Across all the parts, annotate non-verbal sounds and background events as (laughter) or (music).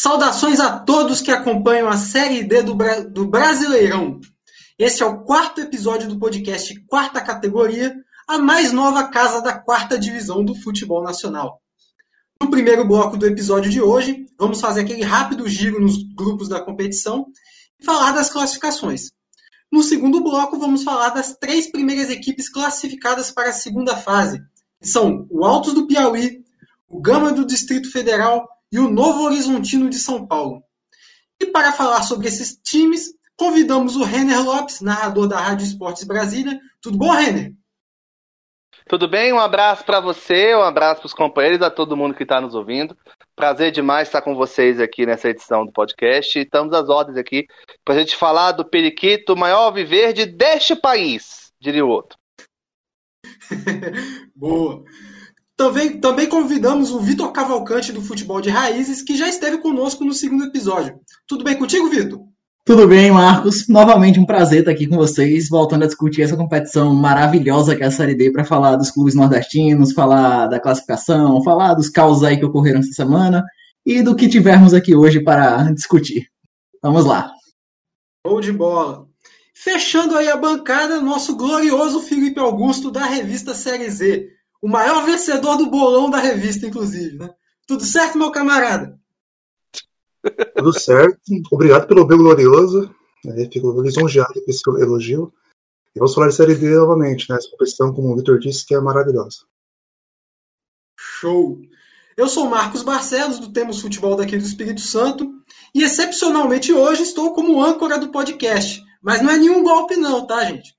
Saudações a todos que acompanham a Série D do, Bra do Brasileirão. Esse é o quarto episódio do podcast Quarta Categoria, a mais nova casa da quarta divisão do futebol nacional. No primeiro bloco do episódio de hoje, vamos fazer aquele rápido giro nos grupos da competição e falar das classificações. No segundo bloco, vamos falar das três primeiras equipes classificadas para a segunda fase, que são o Altos do Piauí, o Gama do Distrito Federal e o Novo Horizontino de São Paulo. E para falar sobre esses times, convidamos o Renner Lopes, narrador da Rádio Esportes Brasília. Tudo bom, Renner? Tudo bem? Um abraço para você, um abraço para os companheiros, a todo mundo que está nos ouvindo. Prazer demais estar com vocês aqui nessa edição do podcast. Estamos às ordens aqui para a gente falar do periquito, maior viverde deste país, diria o outro. (laughs) Boa. Também, também convidamos o Vitor Cavalcante do Futebol de Raízes, que já esteve conosco no segundo episódio. Tudo bem contigo, Vitor? Tudo bem, Marcos. Novamente um prazer estar aqui com vocês, voltando a discutir essa competição maravilhosa que é a Série D, para falar dos clubes nordestinos, falar da classificação, falar dos causos aí que ocorreram essa semana e do que tivermos aqui hoje para discutir. Vamos lá. Show de bola. Fechando aí a bancada, nosso glorioso Felipe Augusto da revista Série Z o maior vencedor do bolão da revista, inclusive, né? Tudo certo, meu camarada? Tudo certo. Obrigado pelo bem glorioso. Fico lisonjeado com esse elogio. E vamos falar de Série D novamente, né? Essa competição, como o Vitor disse, que é maravilhosa. Show! Eu sou Marcos Barcelos, do Temos Futebol daqui do Espírito Santo, e excepcionalmente hoje estou como âncora do podcast. Mas não é nenhum golpe, não, tá, gente?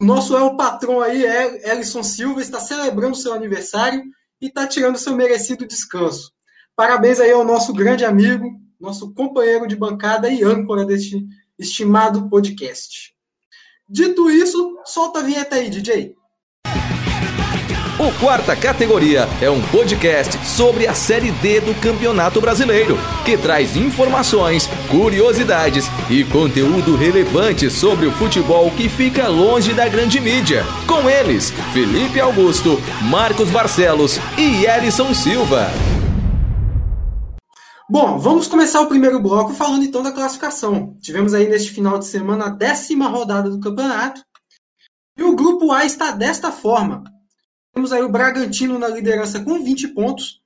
Nosso é o patrão aí, é Ellison Silva, está celebrando seu aniversário e está tirando seu merecido descanso. Parabéns aí ao nosso grande amigo, nosso companheiro de bancada e âncora deste estimado podcast. Dito isso, solta a vinheta aí, DJ. O Quarta Categoria é um podcast sobre a Série D do Campeonato Brasileiro, que traz informações, curiosidades e conteúdo relevante sobre o futebol que fica longe da grande mídia. Com eles, Felipe Augusto, Marcos Barcelos e Elison Silva. Bom, vamos começar o primeiro bloco falando então da classificação. Tivemos aí neste final de semana a décima rodada do campeonato. E o grupo A está desta forma: temos aí o Bragantino na liderança com 20 pontos.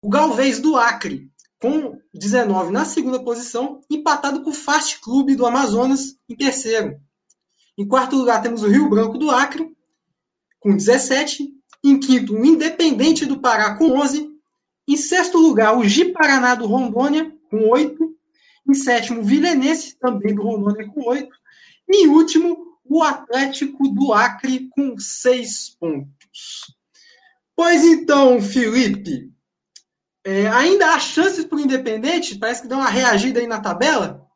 O Galvez do Acre com 19 na segunda posição, empatado com o Fast Clube do Amazonas em terceiro. Em quarto lugar temos o Rio Branco do Acre com 17. Em quinto, o Independente do Pará com 11. Em sexto lugar, o Ji-Paraná do Rondônia com 8. Em sétimo, o Vilenense, também do Rondônia, com 8. E em último, o Atlético do Acre com 6 pontos. Pois então, Felipe, é, ainda há chances para o Independente? Parece que deu uma reagida aí na tabela?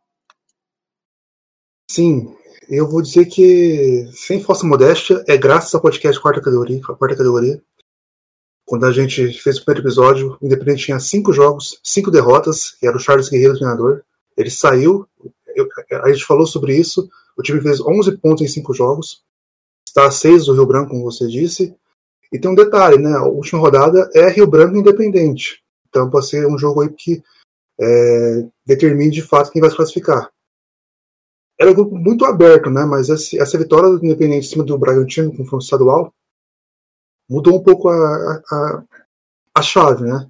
Sim, eu vou dizer que, sem falsa modéstia, é graças ao podcast Quarta Categoria, quarta categoria quando a gente fez o primeiro episódio, o Independente tinha cinco jogos, cinco derrotas, era o Charles Guerreiro o treinador. Ele saiu, eu, a gente falou sobre isso, o time fez 11 pontos em cinco jogos, está a seis do Rio Branco, como você disse, e tem um detalhe, né? A última rodada é Rio Branco Independente. Então pode ser um jogo aí que é, determine de fato quem vai se classificar. Era um grupo muito aberto, né? Mas essa, essa vitória do Independente em cima do Bragantino, com confronto estadual, mudou um pouco a, a, a chave, né?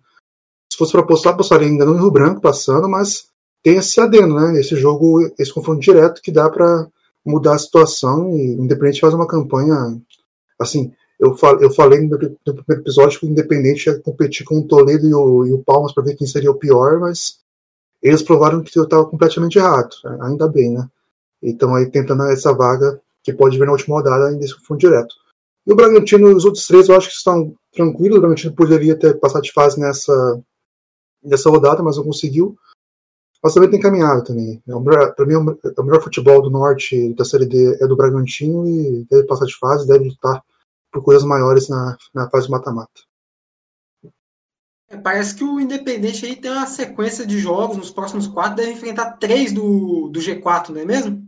Se fosse para apostar, apostaria ainda no Rio Branco passando, mas tem esse adendo, né? Esse jogo, esse confronto direto que dá para mudar a situação e o Independente faz uma campanha assim eu, eu falei no, no, primeiro episódio que o Independente ia competir com o Toledo e o, e o Palmas para ver quem seria o pior, mas eles provaram que eu estava completamente errado. Né? Ainda bem, né? Então aí tentando essa vaga que pode vir na última rodada ainda se for direto. E o Bragantino, os outros três, eu acho que estão tranquilos. O Bragantino poderia ter passado de fase nessa, nessa rodada, mas não conseguiu. Mas também tem caminhado também. É para mim, é o melhor futebol do norte da Série D é do Bragantino e deve passar de fase, deve lutar por coisas maiores na, na fase mata-mata. É, parece que o Independente aí tem uma sequência de jogos nos próximos quatro, deve enfrentar três do, do G4, não é mesmo?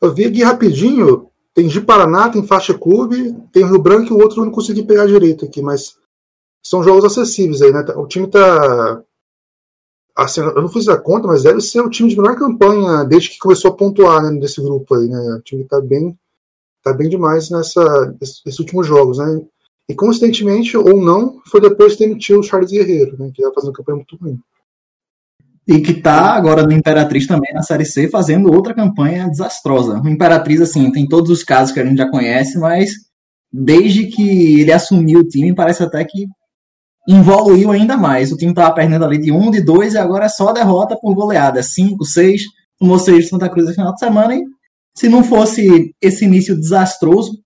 Eu vi aqui rapidinho, tem de Paraná, tem Faixa Clube, tem Rio Branco e o outro eu não consegui pegar direito aqui, mas são jogos acessíveis aí, né? O time tá. assim, eu não fiz a conta, mas deve ser o time de melhor campanha desde que começou a pontuar né, nesse grupo aí, né? O time tá bem, tá bem demais nessa, nesses últimos jogos, né? E coincidentemente ou não, foi depois que demitiu o Charles Guerreiro, né? Que ia fazendo campanha muito ruim. E que tá agora no Imperatriz também na Série C fazendo outra campanha desastrosa. O Imperatriz, assim, tem todos os casos que a gente já conhece, mas desde que ele assumiu o time, parece até que evoluiu ainda mais. O time estava perdendo ali de 1, de 2 e agora é só derrota por goleada. 5, 6, tomou 6 de Santa Cruz no final de semana. E se não fosse esse início desastroso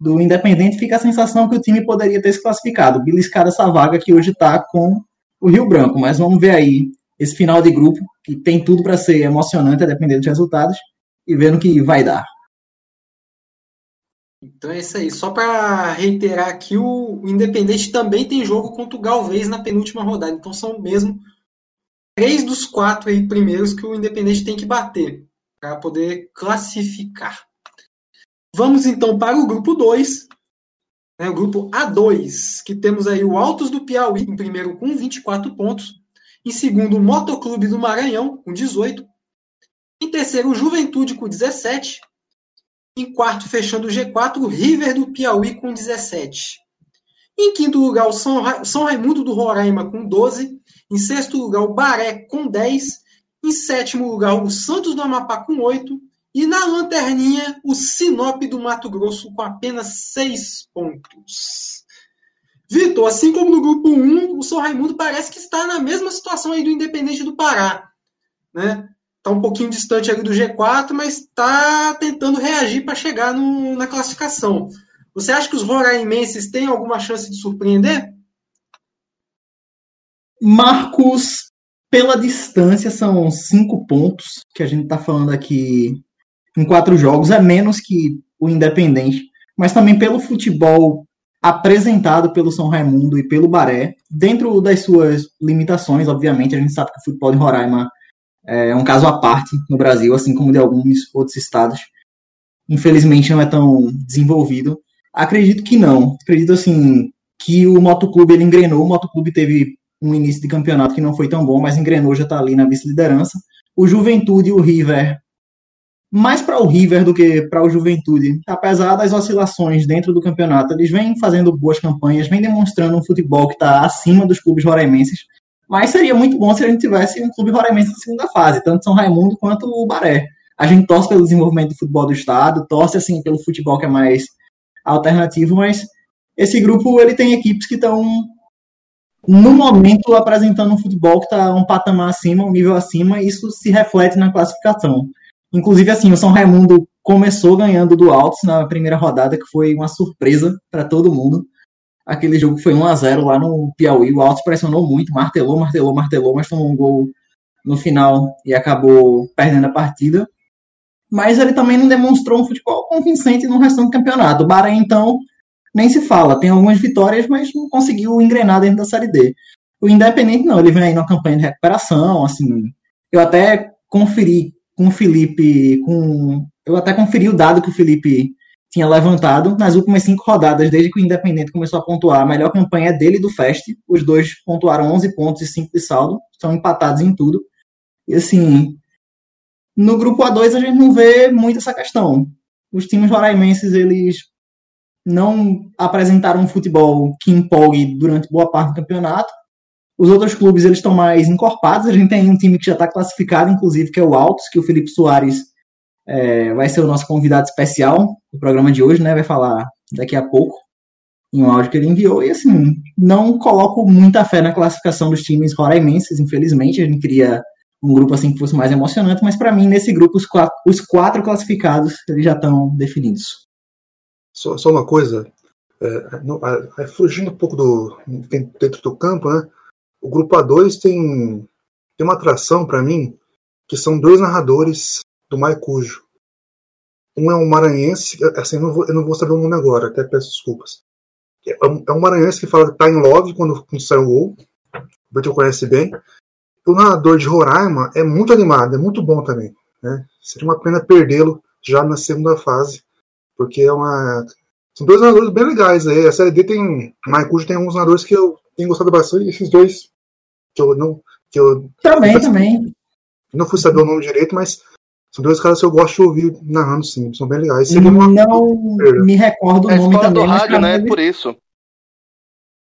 do Independente, fica a sensação que o time poderia ter se classificado, beliscar essa vaga que hoje está com o Rio Branco. Mas vamos ver aí esse final de grupo, que tem tudo para ser emocionante, a depender dos resultados, e vendo que vai dar. Então é isso aí. Só para reiterar aqui, o, Independente também tem jogo contra o Galvez na penúltima rodada. Então são mesmo três dos quatro aí primeiros que o Independente tem que bater para poder classificar. Vamos então para o grupo 2, né, o grupo A2, que temos aí o Altos do Piauí em primeiro com 24 pontos, em segundo o Motoclube do Maranhão com 18, em terceiro o Juventude com 17, em quarto, fechando o G4, o River do Piauí com 17. Em quinto lugar, o São, Ra São Raimundo do Roraima com 12. Em sexto lugar, o Baré com 10. Em sétimo lugar, o Santos do Amapá com 8. E na lanterninha, o Sinop do Mato Grosso com apenas 6 pontos. Vitor, assim como no grupo 1, o São Raimundo parece que está na mesma situação aí do Independente do Pará. Né? está um pouquinho distante ali do G4, mas está tentando reagir para chegar no, na classificação. Você acha que os roraimenses têm alguma chance de surpreender? Marcos, pela distância, são cinco pontos que a gente está falando aqui em quatro jogos, é menos que o Independente, mas também pelo futebol apresentado pelo São Raimundo e pelo Baré, dentro das suas limitações, obviamente, a gente sabe que o futebol de Roraima é um caso à parte no Brasil, assim como de alguns outros estados. Infelizmente não é tão desenvolvido. Acredito que não. Acredito assim que o motoclube ele engrenou. O motoclube teve um início de campeonato que não foi tão bom, mas engrenou já está ali na vice-liderança. O Juventude e o River, mais para o River do que para o Juventude, apesar das oscilações dentro do campeonato, eles vêm fazendo boas campanhas, vêm demonstrando um futebol que está acima dos clubes roraimenses. Mas seria muito bom se a gente tivesse um clube roraimense na segunda fase, tanto São Raimundo quanto o Baré. A gente torce pelo desenvolvimento do futebol do estado, torce assim pelo futebol que é mais alternativo, mas esse grupo ele tem equipes que estão no momento apresentando um futebol que está um patamar acima, um nível acima, e isso se reflete na classificação. Inclusive assim, o São Raimundo começou ganhando do Altos na primeira rodada, que foi uma surpresa para todo mundo. Aquele jogo foi 1 a 0 lá no Piauí. O Altos pressionou muito, martelou, martelou, martelou, mas tomou um gol no final e acabou perdendo a partida. Mas ele também não demonstrou um futebol convincente no restante do campeonato. O Bahrein, então, nem se fala. Tem algumas vitórias, mas não conseguiu engrenar dentro da Série D. O Independente, não. Ele vem aí numa campanha de recuperação, assim. Eu até conferi com o Felipe, com... Eu até conferi o dado que o Felipe tinha levantado nas últimas cinco rodadas, desde que o Independente começou a pontuar. A melhor campanha é dele e do Fest. Os dois pontuaram 11 pontos e 5 de saldo. São empatados em tudo. E assim, no grupo A2 a gente não vê muito essa questão. Os times roraimenses, eles não apresentaram um futebol que empolgue durante boa parte do campeonato. Os outros clubes, eles estão mais encorpados. A gente tem um time que já está classificado, inclusive, que é o Altos, que o Felipe Soares é, vai ser o nosso convidado especial do programa de hoje, né? Vai falar daqui a pouco em um áudio que ele enviou. E assim, não coloco muita fé na classificação dos times roraimenses, infelizmente. A gente queria um grupo assim que fosse mais emocionante, mas para mim, nesse grupo, os quatro, os quatro, classificados eles já estão definidos. Só, só uma coisa, é, não, é, fugindo um pouco do dentro do campo, né? O grupo A2 tem, tem uma atração para mim, que são dois narradores do Maicujo. Um é um maranhense, assim, eu não, vou, eu não vou saber o nome agora, até peço desculpas. É um, é um maranhense que fala tá em love quando, quando sai o gol. O Bertil conhece bem. O narrador de Roraima é muito animado, é muito bom também. Né? Seria uma pena perdê-lo já na segunda fase, porque é uma. São dois narradores bem legais aí. A série D tem. Maicujo tem alguns narradores que eu tenho gostado bastante, e esses dois, que eu não, Que eu Também, Mas- também. não fui saber o nome direito, mas são dois caras que eu gosto de ouvir narrando, sim. São bem legais. Seria uma. Não me recordo o É nome do também. mas rádio, né? Por isso.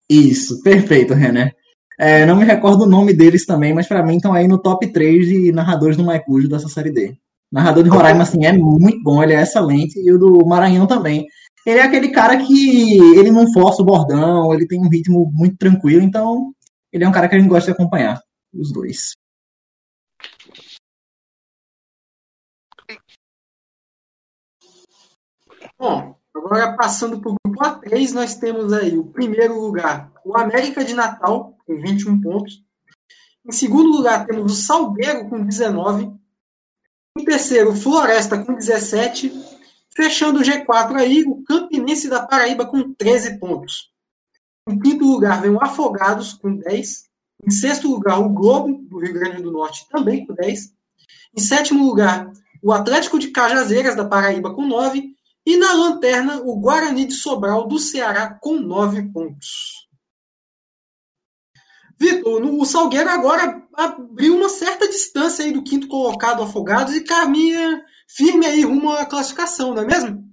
Isso, perfeito, René. É, não me recordo o nome deles também, mas pra mim estão aí no top 3 de narradores do Maicujo dessa série D. Narrador de Roraima, assim, é muito bom, ele é excelente, e o do Maranhão também. Ele é aquele cara que ele não força o bordão, ele tem um ritmo muito tranquilo, então ele é um cara que a gente gosta de acompanhar, os dois. Bom, agora passando para o grupo A3, nós temos aí o primeiro lugar, o América de Natal, com 21 pontos. Em segundo lugar, temos o Salgueiro, com 19. Em terceiro, Floresta, com 17. Fechando o G4 aí, o Campinense da Paraíba, com 13 pontos. Em quinto lugar, vem o Afogados, com 10. Em sexto lugar, o Globo, do Rio Grande do Norte, também com 10. Em sétimo lugar, o Atlético de Cajazeiras, da Paraíba, com 9. E na lanterna, o Guarani de Sobral do Ceará com 9 pontos. Vitor, o Salgueiro agora abriu uma certa distância aí do quinto colocado Afogados e caminha firme aí rumo à classificação, não é mesmo?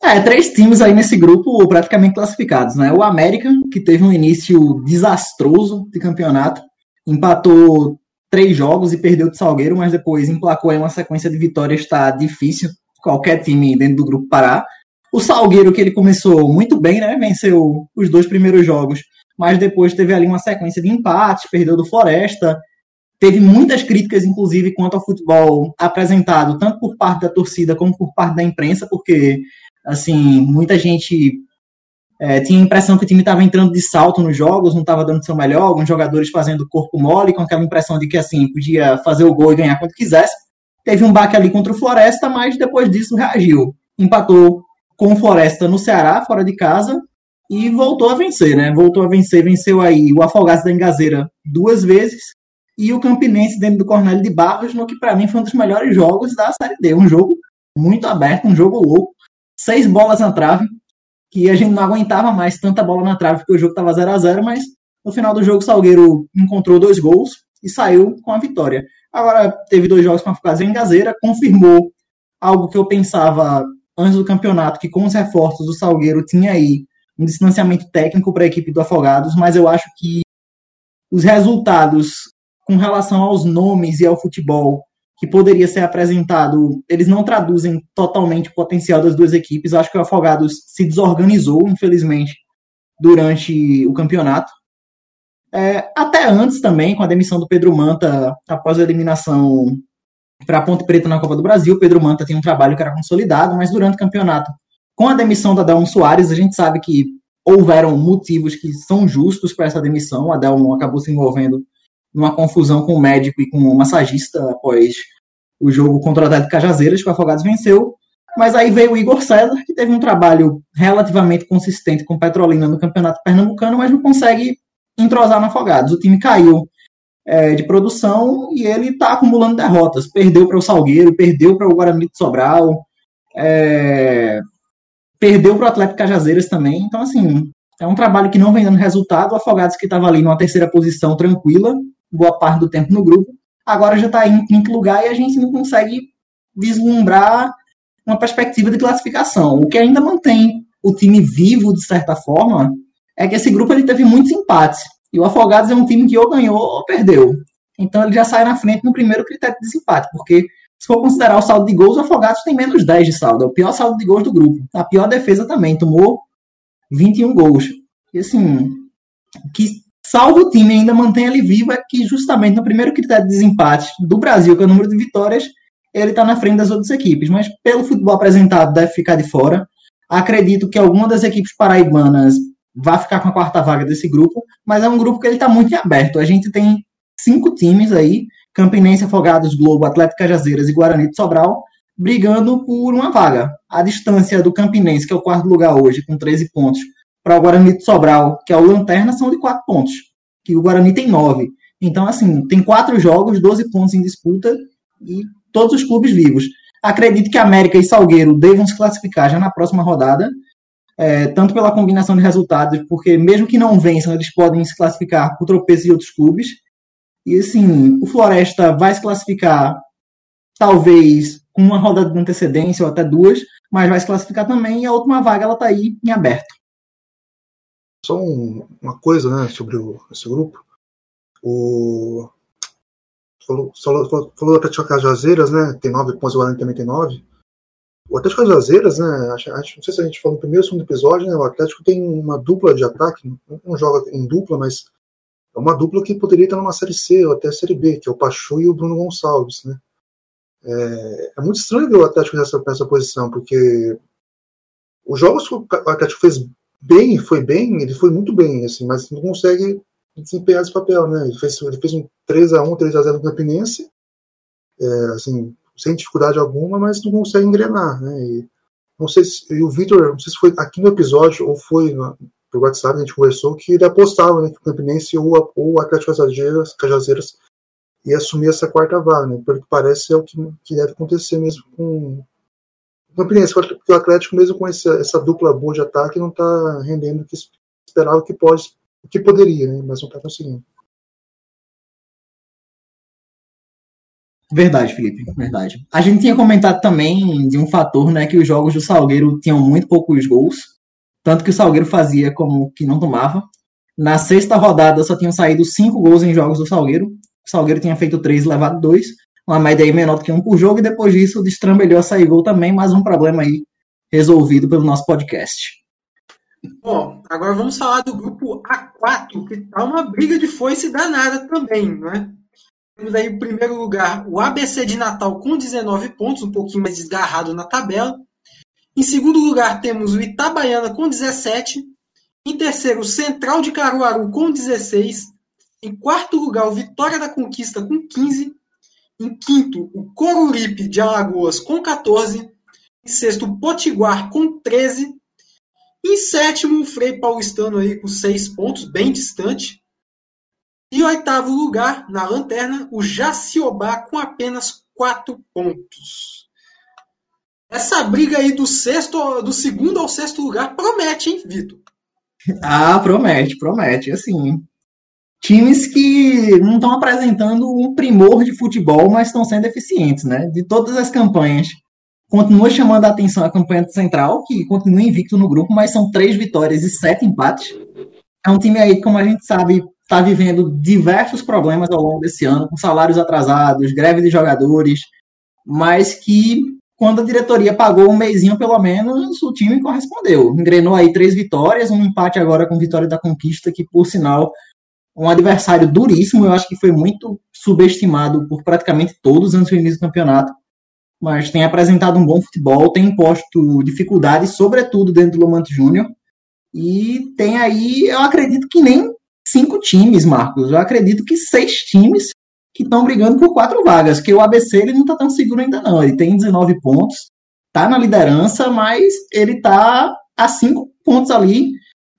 É, três times aí nesse grupo praticamente classificados, né? O América, que teve um início desastroso de campeonato, empatou três jogos e perdeu de Salgueiro, mas depois emplacou aí uma sequência de vitórias, está difícil qualquer time dentro do grupo parar. O Salgueiro, que ele começou muito bem, né? Venceu os dois primeiros jogos, mas depois teve ali uma sequência de empates, perdeu do Floresta. Teve muitas críticas, inclusive, quanto ao futebol apresentado, tanto por parte da torcida como por parte da imprensa, porque assim, muita gente é, tinha a impressão que o time estava entrando de salto nos jogos, não estava dando seu melhor, alguns jogadores fazendo corpo mole, com aquela impressão de que assim, podia fazer o gol e ganhar quando quisesse. Teve um baque ali contra o Floresta, mas depois disso reagiu. Empatou com o Floresta no Ceará, fora de casa, e voltou a vencer, né? Voltou a vencer, venceu aí o Afogados da Engazeira duas vezes, e o Campinense dentro do Cornélio de Barros, no que para mim foi um dos melhores jogos da Série D. Um jogo muito aberto, um jogo louco seis bolas na trave, que a gente não aguentava mais tanta bola na trave, porque o jogo estava 0 a 0 mas no final do jogo o Salgueiro encontrou dois gols e saiu com a vitória. Agora teve dois jogos com a Fucasia em Gazeira, confirmou algo que eu pensava antes do campeonato, que com os reforços do Salgueiro tinha aí um distanciamento técnico para a equipe do Afogados, mas eu acho que os resultados com relação aos nomes e ao futebol que poderia ser apresentado, eles não traduzem totalmente o potencial das duas equipes. Eu acho que o Afogados se desorganizou, infelizmente, durante o campeonato. É, até antes também, com a demissão do Pedro Manta, após a eliminação para a Ponte Preta na Copa do Brasil, Pedro Manta tinha um trabalho que era consolidado, mas durante o campeonato, com a demissão da Adelmo Soares, a gente sabe que houveram motivos que são justos para essa demissão. O Adelmo acabou se envolvendo numa confusão com o médico e com o massagista após o jogo contra o Atlético Cajazeiras, que o Afogados venceu. Mas aí veio o Igor César, que teve um trabalho relativamente consistente com Petrolina no Campeonato Pernambucano, mas não consegue entrosar no Afogados. O time caiu é, de produção e ele está acumulando derrotas. Perdeu para o Salgueiro, perdeu para o Guarani de Sobral, é, perdeu para o Atlético Cajazeiras também. Então, assim, é um trabalho que não vem dando resultado. O Afogados que estava ali numa terceira posição tranquila, boa parte do tempo no grupo, agora já está em quinto lugar e a gente não consegue vislumbrar uma perspectiva de classificação. O que ainda mantém o time vivo, de certa forma, é que esse grupo ele teve muitos empates. E o Afogados é um time que ou ganhou ou perdeu. Então ele já sai na frente no primeiro critério de desempate, porque se for considerar o saldo de gols, o Afogados tem menos 10 de saldo. É o pior saldo de gols do grupo. A pior defesa também, tomou 21 gols. E assim, o que salvo o time ainda mantém ele vivo é que justamente no primeiro critério de desempate do Brasil, que é o número de vitórias, ele está na frente das outras equipes. Mas pelo futebol apresentado, deve ficar de fora. Acredito que alguma das equipes paraibanas vai ficar com a quarta vaga desse grupo, mas é um grupo que ele está muito aberto. A gente tem cinco times aí, Campinense, Afogados, Globo, Atlético Cajazeiras e Guarani de Sobral, brigando por uma vaga. A distância do Campinense, que é o quarto lugar hoje, com 13 pontos, para o Guarani de Sobral, que é o Lanterna, são de 4 pontos, que o Guarani tem 9. Então, assim, tem quatro jogos, 12 pontos em disputa e todos os clubes vivos. Acredito que América e Salgueiro devam se classificar já na próxima rodada, é, tanto pela combinação de resultados, porque mesmo que não vençam, eles podem se classificar por tropeço de outros clubes. E assim, o Floresta vai se classificar talvez com uma rodada de antecedência ou até duas, mas vai se classificar também e a última vaga ela tá aí em aberto. Só um, uma coisa, né, sobre o, esse grupo. O falou, falou, falou, do Atlético Cajazeiras, né? Tem nove pontos, o também tem nove. O Atlético Cajazeiras, né? Acho, acho, não sei se a gente falou no primeiro ou segundo episódio, né? O Atlético tem uma dupla de ataque, não joga em dupla, mas é uma dupla que poderia estar numa série C ou até série B, que é o Pachu e o Bruno Gonçalves, né? É, é muito estranho ver o Atlético nessa, nessa posição, porque os jogos que o Atlético fez bem, foi bem, ele foi muito bem, assim, mas não consegue desempenhar esse papel, né? Ele fez, ele fez um 3x1, 3x0 no Campinense, é, assim, sem dificuldade alguma, mas não consegue engrenar, né? E, não sei se, e o Vitor, não sei se foi aqui no episódio ou foi por WhatsApp, a gente conversou, que ele apostava né, que o Campinense ou, ou o Atlético Cajazeiras, Cajazeiras ia assumir essa quarta vaga, né? Pelo que parece é o que, que deve acontecer mesmo com o Campinense, porque o Atlético, mesmo com essa, essa dupla boa de ataque, não está rendendo o que esperava que pode, o que poderia, né? Mas não está conseguindo. Verdade, Felipe, verdade. A gente tinha comentado também de um fator, né, que os jogos do Salgueiro tinham muito poucos gols, tanto que o Salgueiro fazia como que não tomava. Na sexta rodada só tinham saído cinco gols em jogos do Salgueiro. O Salgueiro tinha feito três e levado dois, uma média aí menor do que um por jogo, e depois disso destrambelhou a sair gol também, mais um problema aí resolvido pelo nosso podcast. Bom, agora vamos falar do grupo A4, que tá uma briga de foice danada também, não é? Temos aí em primeiro lugar o ABC de Natal com 19 pontos, um pouquinho mais desgarrado na tabela. Em segundo lugar temos o Itabaiana com 17. Em terceiro, o Central de Caruaru com 16. Em quarto lugar, o Vitória da Conquista com 15. Em quinto, o Coruripe de Alagoas com 14. Em sexto, o Potiguar com 13. Em sétimo, o Frei Paulistano aí com 6 pontos, bem distante. E oitavo lugar, na lanterna, o Jaciobá com apenas quatro pontos. Essa briga aí do sexto, do segundo ao sexto lugar promete, hein, Vitor? (laughs) Ah, promete, promete. Assim, times que não estão apresentando um primor de futebol, mas estão sendo eficientes, né? De todas as campanhas, continua chamando a atenção a campanha do Central, que continua invicto no grupo, mas são três vitórias e sete empates. É um time aí, como a gente sabe, está vivendo diversos problemas ao longo desse ano, com salários atrasados, greve de jogadores, mas que quando a diretoria pagou um mêsinho pelo menos, o time correspondeu. Engrenou aí três vitórias, um empate agora com Vitória da Conquista, que por sinal um adversário duríssimo, eu acho que foi muito subestimado por praticamente todos antes do início do campeonato, mas tem apresentado um bom futebol, tem imposto dificuldades, sobretudo dentro do Lomante Júnior, e tem aí, eu acredito que nem cinco times, Marcos. Eu acredito que seis times que estão brigando por quatro vagas, que o ABC ele não está tão seguro ainda não. Ele tem 19 pontos, está na liderança, mas ele está a cinco pontos ali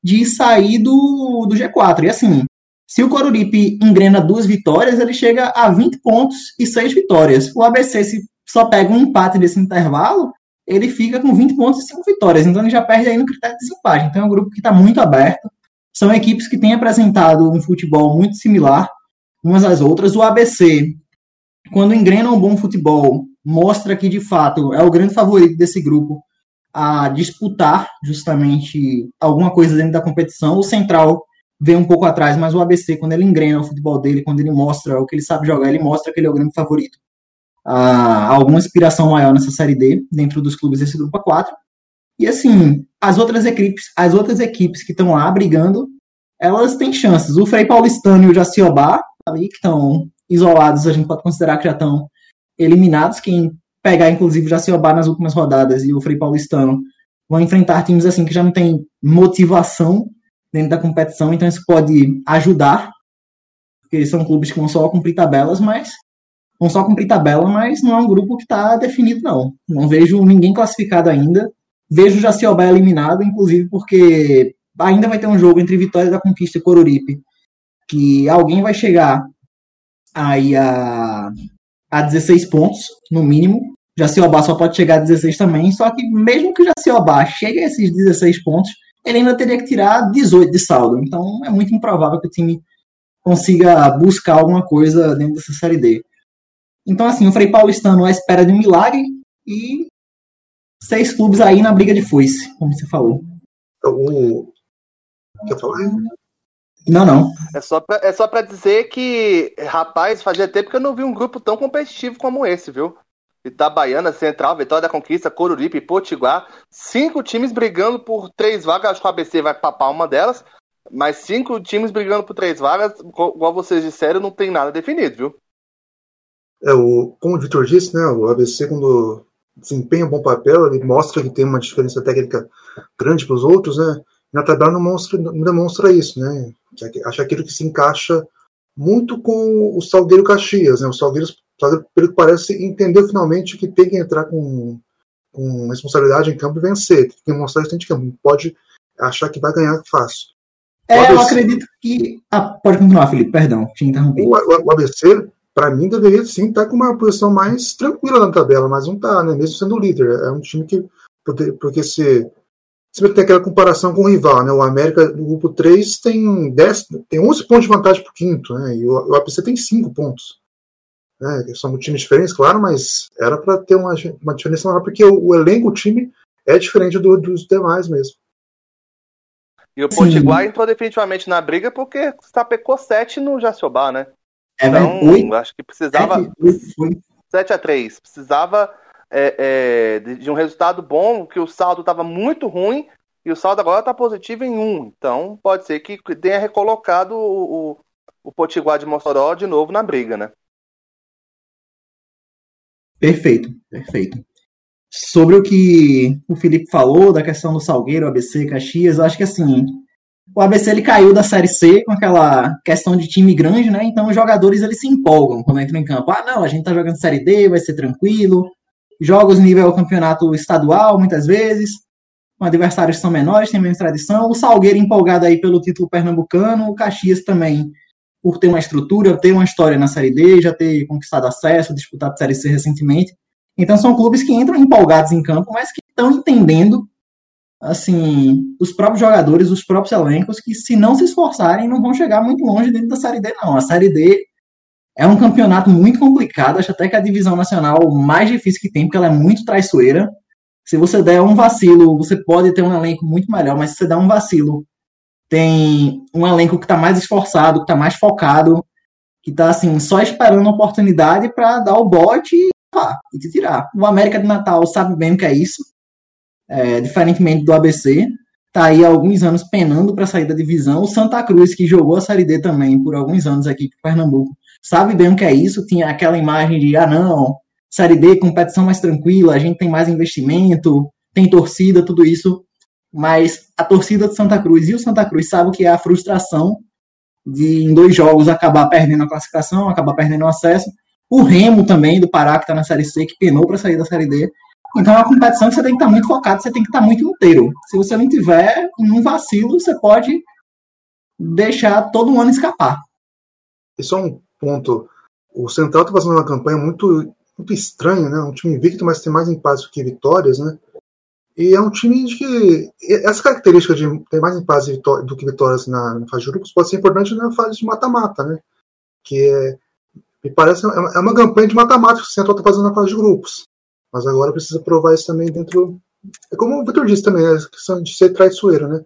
de sair do, do G4. E assim, se o Coruripe engrena duas vitórias, ele chega a 20 pontos e seis vitórias. O ABC, se só pega um empate nesse intervalo, ele fica com 20 pontos e 5 vitórias. Então ele já perde aí no critério de desempate. Então é um grupo que está muito aberto. São equipes que têm apresentado um futebol muito similar umas às outras. O ABC, quando engrena um bom futebol, mostra que de fato é o grande favorito desse grupo a disputar justamente alguma coisa dentro da competição. O Central vem um pouco atrás, mas o ABC, quando ele engrena o futebol dele, quando ele mostra o que ele sabe jogar, ele mostra que ele é o grande favorito. Ah, alguma inspiração maior nessa Série D, dentro dos clubes desse grupo A4. E assim, as outras equipes, as outras equipes que estão lá brigando, elas têm chances. O Frei Paulistano e o Jaciobá, ali, que estão isolados, a gente pode considerar que já estão eliminados. Quem pegar, inclusive, o Jaciobá nas últimas rodadas e o Frei Paulistano vão enfrentar times assim que já não tem motivação dentro da competição, então isso pode ajudar, porque são clubes que vão só cumprir tabelas, mas vão só cumprir tabela, mas não é um grupo que está definido, não. Não vejo ninguém classificado ainda. Vejo o Jaciobá eliminado, inclusive porque ainda vai ter um jogo entre Vitória da Conquista e Coruripe, que alguém vai chegar aí a, a 16 pontos, no mínimo. Jaciobá só pode chegar a 16 também, só que mesmo que o Jaciobá chegue a esses 16 pontos, ele ainda teria que tirar 18 de saldo. Então é muito improvável que o time consiga buscar alguma coisa dentro dessa Série D. Então, assim, o Frei Paulistano à espera de um milagre e seis clubes aí na briga de foice, como você falou. O... Quer falar? Não, não. É só, pra, é só pra dizer que, rapaz, fazia tempo que eu não vi um grupo tão competitivo como esse, viu? Itabaiana, Central, Vitória da Conquista, Coruripe, Potiguar. Cinco times brigando por três vagas. Acho que o ABC vai papar uma delas. Mas cinco times brigando por três vagas, igual vocês disseram, não tem nada definido, viu? É, o, como o Vitor disse, né, o ABC, quando desempenha um bom papel, ele mostra que tem uma diferença técnica grande para os outros, né? Na tabela não, mostra, não demonstra isso, né? Acha aquilo que se encaixa muito com o Salgueiro Caxias, né? O Salgueiro, pelo que parece, entendeu finalmente que tem que entrar com, com responsabilidade em campo e vencer. Tem que mostrar isso dentro de campo. Não pode achar que vai ganhar fácil. É, eu acredito que. Ah, pode continuar, Felipe, perdão, te interrompi. O, o, o ABC para mim, deveria sim estar tá com uma posição mais tranquila na tabela, mas não está, né? Mesmo sendo líder. É um time que. Porque se. Se tem aquela comparação com o rival, né? O América no grupo 3 tem, 10, tem 11 pontos de vantagem para o quinto, né? E o, o APC tem 5 pontos. Né? São times diferentes, claro, mas era para ter uma, uma diferença maior, porque o, o elenco, o time, é diferente do, dos demais mesmo. E o Potiguar entrou definitivamente na briga porque sapecou 7 no Jaciobá, né? É, então, oito, acho que precisava. 7 a 3 Precisava é, é, de, um resultado bom, que o saldo estava muito ruim e o saldo agora está positivo em 1. Então, pode ser que tenha recolocado o, o, o Potiguar de Mossoró de novo na briga, né? Perfeito, perfeito. Sobre o que o Felipe falou da questão do Salgueiro, ABC, Caxias, eu acho que assim, o ABC ele caiu da Série C com aquela questão de time grande, né? Então os jogadores eles se empolgam quando entram em campo. Ah, não, a gente tá jogando Série D, vai ser tranquilo. Jogos nível campeonato estadual, muitas vezes. Adversários são menores, tem menos tradição. O Salgueiro empolgado aí pelo título pernambucano. O Caxias também, por ter uma estrutura, ter uma história na Série D, já ter conquistado acesso, disputado Série C recentemente. Então são clubes que entram empolgados em campo, mas que estão entendendo assim, os próprios jogadores, os próprios elencos, que se não se esforçarem, não vão chegar muito longe dentro da Série D, não. A Série D é um campeonato muito complicado, acho até que a divisão nacional mais difícil que tem, porque ela é muito traiçoeira. Se você der um vacilo, você pode ter um elenco muito melhor, mas se você der um vacilo, tem um elenco que está mais esforçado, que está mais focado, que está assim, só esperando a oportunidade para dar o bote e, pá, e te tirar. O América de Natal sabe bem o que é isso é, diferentemente do ABC, está aí há alguns anos penando para sair da divisão. O Santa Cruz, que jogou a Série D também por alguns anos aqui para Pernambuco, sabe bem o que é isso. Tinha aquela imagem de, ah, não, Série D, competição mais tranquila, a gente tem mais investimento, tem torcida, tudo isso. Mas a torcida de Santa Cruz e o Santa Cruz sabe o que é a frustração de, em dois jogos, acabar perdendo a classificação, acabar perdendo o acesso. O Remo também, do Pará, que está na Série C, que penou para sair da Série D. Então é uma competição que você tem que estar muito focado, você tem que estar muito inteiro. Se você não tiver um vacilo, você pode deixar todo um ano escapar. E só um ponto. O Central está fazendo uma campanha muito, muito estranha, né? Um time invicto, mas tem mais empates do que vitórias, né? E é um time de que. Essa característica de ter mais empates do que vitórias na, fase de grupos pode ser importante na fase de mata-mata, né? Que é. Me parece. É uma campanha de mata-mata que o Central está fazendo na fase de grupos. Mas agora precisa provar isso também dentro. É como o Vitor disse também, a questão de ser traiçoeiro, né?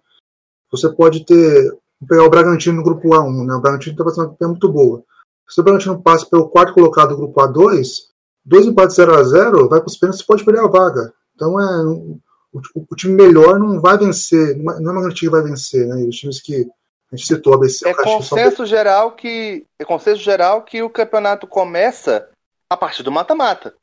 Você pode ter. pegar o Bragantino no grupo A1, né? O Bragantino está fazendo uma campanha muito boa. Se o Bragantino passa pelo quarto colocado do grupo A2, dois empates 0 a 0 vai para os pênaltis e pode perder a vaga. Então é. O, o, time melhor não vai vencer, não é uma garantia que vai vencer, né? Os times que a gente citou, ABC, é consenso geral que é consenso geral que o campeonato começa a partir do mata-mata.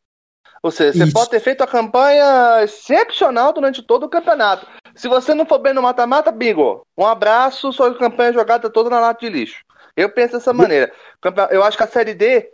Ou seja, você Isso. pode ter feito a campanha excepcional durante todo o campeonato. Se você não for bem no mata-mata, bingo. Um abraço, sua campanha jogada toda na lata de lixo. Eu penso dessa maneira. Eu acho que a Série D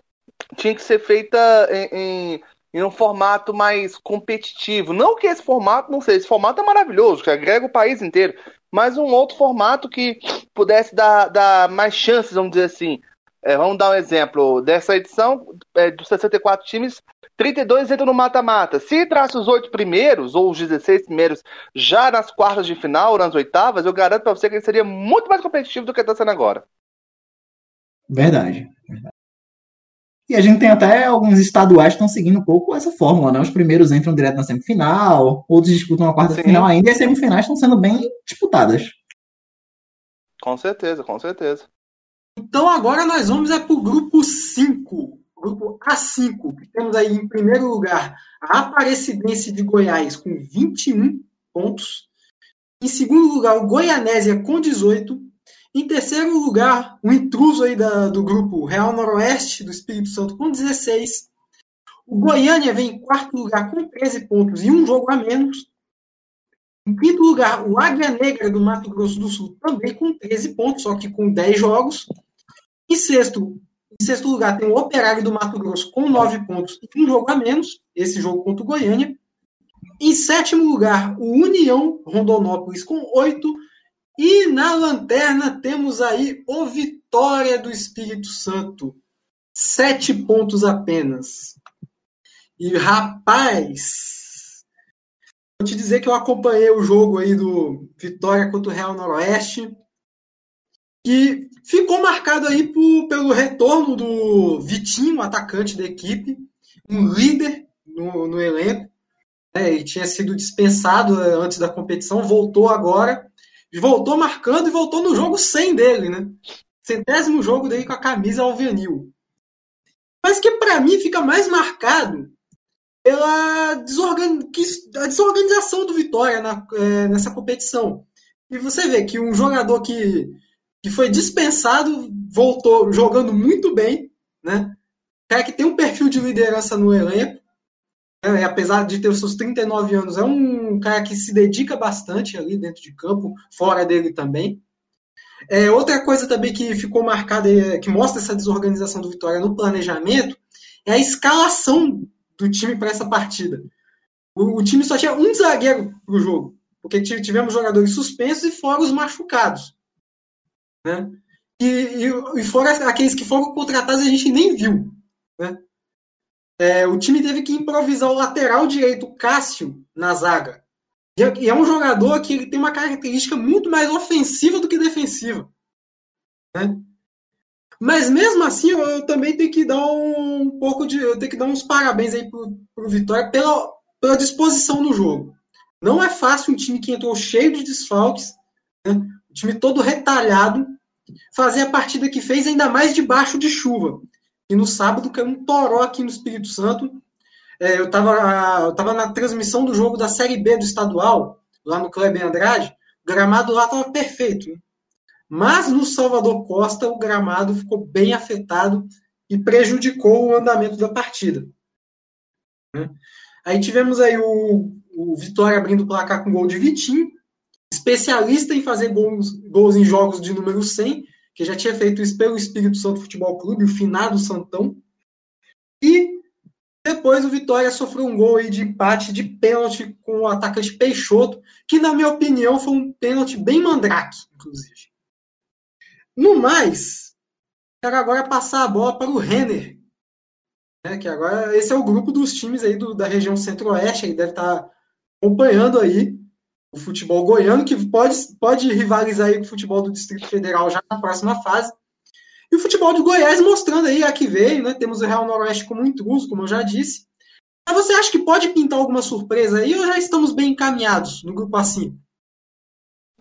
tinha que ser feita em, em, em um formato mais competitivo. Não que esse formato, não sei, esse formato é maravilhoso, que agrega o país inteiro. Mas um outro formato que pudesse dar, dar mais chances, vamos dizer assim, é, vamos dar um exemplo. Dessa edição, é, dos 64 times, 32 entram no mata-mata. Se entrasse os oito primeiros, ou os 16 primeiros, já nas quartas de final, ou nas oitavas, eu garanto para você que ele seria muito mais competitivo do que está sendo agora. Verdade, verdade. E a gente tem até alguns estaduais que estão seguindo um pouco essa fórmula, né? Os primeiros entram direto na semifinal, outros disputam a quarta Sim. final ainda, e as semifinais estão sendo bem disputadas. Com certeza, com certeza. Então agora nós vamos é para o grupo 5, grupo A5, que temos aí em primeiro lugar a Aparecidense de Goiás com 21 pontos. Em segundo lugar, o Goianésia com 18. Em terceiro lugar, o intruso aí da, do grupo Real Noroeste do Espírito Santo com 16. O Goiânia vem em quarto lugar com 13 pontos e um jogo a menos. Em quinto lugar, o Águia Negra do Mato Grosso do Sul também com 13 pontos, só que com 10 jogos. Em sexto, em sexto lugar, tem o Operário do Mato Grosso com 9 pontos e um jogo a menos, esse jogo contra o Goiânia. Em sétimo lugar, o União Rondonópolis com 8 e na lanterna temos aí o Vitória do Espírito Santo. Sete pontos apenas. E rapaz, vou te dizer que eu acompanhei o jogo aí do Vitória contra o Real Noroeste. E ficou marcado aí por, pelo retorno do Vitinho, atacante da equipe, um líder no, no elenco. Ele tinha sido dispensado é, antes da competição, voltou agora voltou marcando e voltou no jogo 100 dele, né? Centésimo jogo dele com a camisa alvenil. Mas que para mim fica mais marcado pela desorgan... a desorganização do Vitória na, é, nessa competição. E você vê que um jogador que, que foi dispensado voltou jogando muito bem, né? Cara que tem um perfil de liderança no elenco, é, apesar de ter os seus 39 anos, é um cara que se dedica bastante ali dentro de campo, fora dele também. É, outra coisa também que ficou marcada, que mostra essa desorganização do Vitória no planejamento, é a escalação do time para essa partida. O, o, time só tinha um zagueiro para o jogo, porque tivemos jogadores suspensos e fora os machucados. Né? E, e, e fora aqueles que foram contratados a gente nem viu. Né? É, o time teve que improvisar o lateral direito, Cássio, na zaga. E é um jogador que ele tem uma característica muito mais ofensiva do que defensiva. Né? Mas mesmo assim, eu também tenho que dar um pouco de. Eu tenho que dar uns parabéns aí pro, pro Vitória pela, pela disposição no jogo. Não é fácil um time que entrou cheio de desfalques, né? um time todo retalhado, fazer a partida que fez, ainda mais debaixo de chuva. E no sábado caiu um toró aqui no Espírito Santo. É, eu estava na transmissão do jogo da Série B do estadual, lá no Kleber Andrade. O gramado lá estava perfeito. Mas no Salvador Costa, o gramado ficou bem afetado e prejudicou o andamento da partida. Né? Aí tivemos aí o, o Vitória abrindo o placar com gol de Vitinho, especialista em fazer gols, gols em jogos de número 100, que já tinha feito isso pelo Espírito Santo Futebol Clube, o finado Santão. E depois o Vitória sofreu um gol aí de empate de pênalti com o atacante Peixoto, que na minha opinião foi um pênalti bem mandrake, inclusive. No mais, quero agora passar a bola para o Renner, né, que agora esse é o grupo dos times aí do, da região centro-oeste, ele deve estar acompanhando aí o futebol goiano, que pode, pode rivalizar aí com o futebol do Distrito Federal já na próxima fase. E o futebol do Goiás mostrando aí a que veio, né? Temos o Real Noroeste como intruso, como eu já disse. Mas você acha que pode pintar alguma surpresa aí ou já estamos bem encaminhados no grupo assim?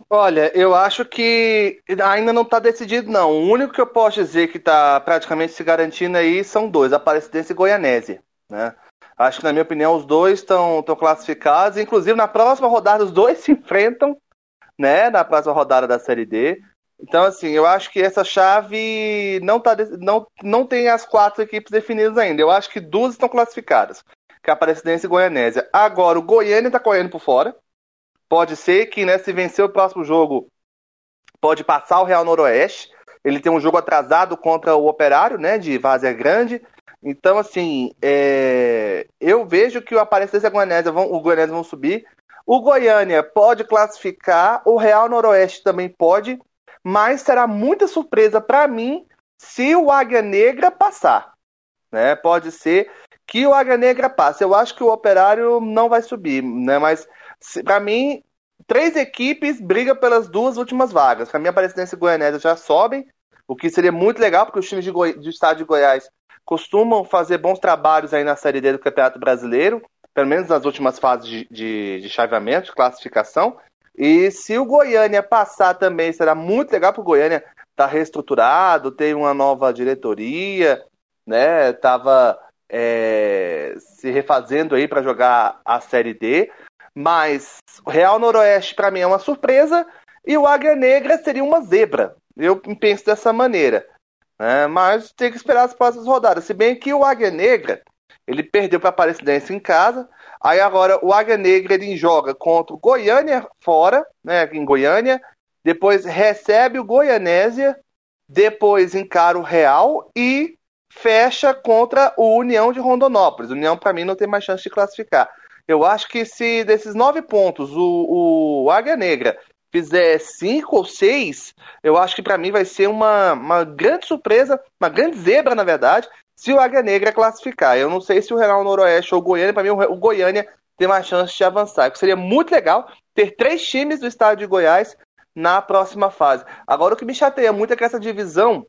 Olha, eu acho que ainda não está decidido, não. O único que eu posso dizer que está praticamente se garantindo aí são dois, Aparecidense e Goianese, né? Acho que, na minha opinião, os dois estão classificados. Inclusive, na próxima rodada, os dois (laughs) se enfrentam, né? Na próxima rodada da Série D. Então, assim, eu acho que essa chave não, tá, não, não tem as quatro equipes definidas ainda. Eu acho que duas estão classificadas, que é a Aparecidense e Goianésia. Agora, o Goiânia está correndo por fora. Pode ser que, né, se vencer o próximo jogo, pode passar o Real Noroeste. Ele tem um jogo atrasado contra o Operário, né, de Vazia Grande. Então, assim, é... eu vejo que o Aparecidense e a Goianésia vão, o Goianésia vão subir. O Goiânia pode classificar, o Real Noroeste também pode, mas será muita surpresa para mim se o Águia Negra passar. Né? Pode ser que o Águia Negra passe. Eu acho que o Operário não vai subir, né? mas para mim, três equipes brigam pelas duas últimas vagas. Para mim, a Aparecidense e Goianésia já sobem, o que seria muito legal, porque os times de Goi do estado de Goiás costumam fazer bons trabalhos aí na Série D do Campeonato Brasileiro, pelo menos nas últimas fases de, de, de chaveamento, de classificação. E se o Goiânia passar também, será muito legal para o Goiânia estar tá reestruturado, tem uma nova diretoria, né? Tava é, se refazendo aí para jogar a Série D. Mas o Real Noroeste para mim é uma surpresa e o Águia Negra seria uma zebra. Eu penso dessa maneira. Né? Mas tem que esperar as próximas rodadas. Se bem que o Águia Negra ele perdeu para a Aparecidense em casa. Aí agora o Águia Negra ele joga contra o Goiânia fora, né, em Goiânia. Depois recebe o Goianésia. Depois encara o Real e fecha contra o União de Rondonópolis. O União, para mim, não tem mais chance de classificar. Eu acho que se desses nove pontos o, o Águia Negra fizer cinco ou seis, eu acho que para mim vai ser uma, uma grande surpresa, uma grande zebra, na verdade, se o Águia Negra classificar. Eu não sei se o Real Noroeste ou o Goiânia, para mim o, Goiânia tem mais chance de avançar. Seria muito legal ter três times do estado de Goiás na próxima fase. Agora, o que me chateia muito é que essa divisão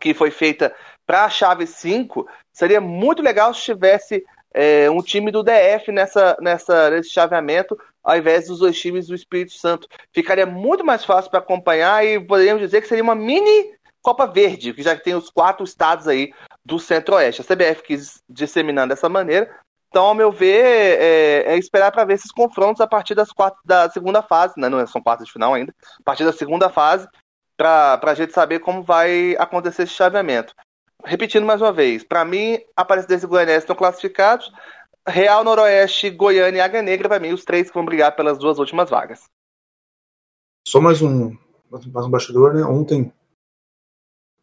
que foi feita para a chave 5, seria muito legal se tivesse é, um time do DF nessa, nessa, nesse chaveamento, ao invés dos dois times do Espírito Santo. Ficaria muito mais fácil para acompanhar e poderíamos dizer que seria uma mini Copa Verde, que já tem os quatro estados aí do Centro-Oeste. A CBF quis disseminar dessa maneira. Então, ao meu ver, é, é esperar para ver esses confrontos a partir das quatro, da segunda fase, né? não são quartas de final ainda, a partir da segunda fase, para a gente saber como vai acontecer esse chaveamento repetindo mais uma vez, para mim, Aparecidense e Goianese estão classificados. Real, Noroeste, Goiânia e Águia Negra, para mim, os três que vão brigar pelas duas últimas vagas. Só mais um, mais um bastidor, né? Ontem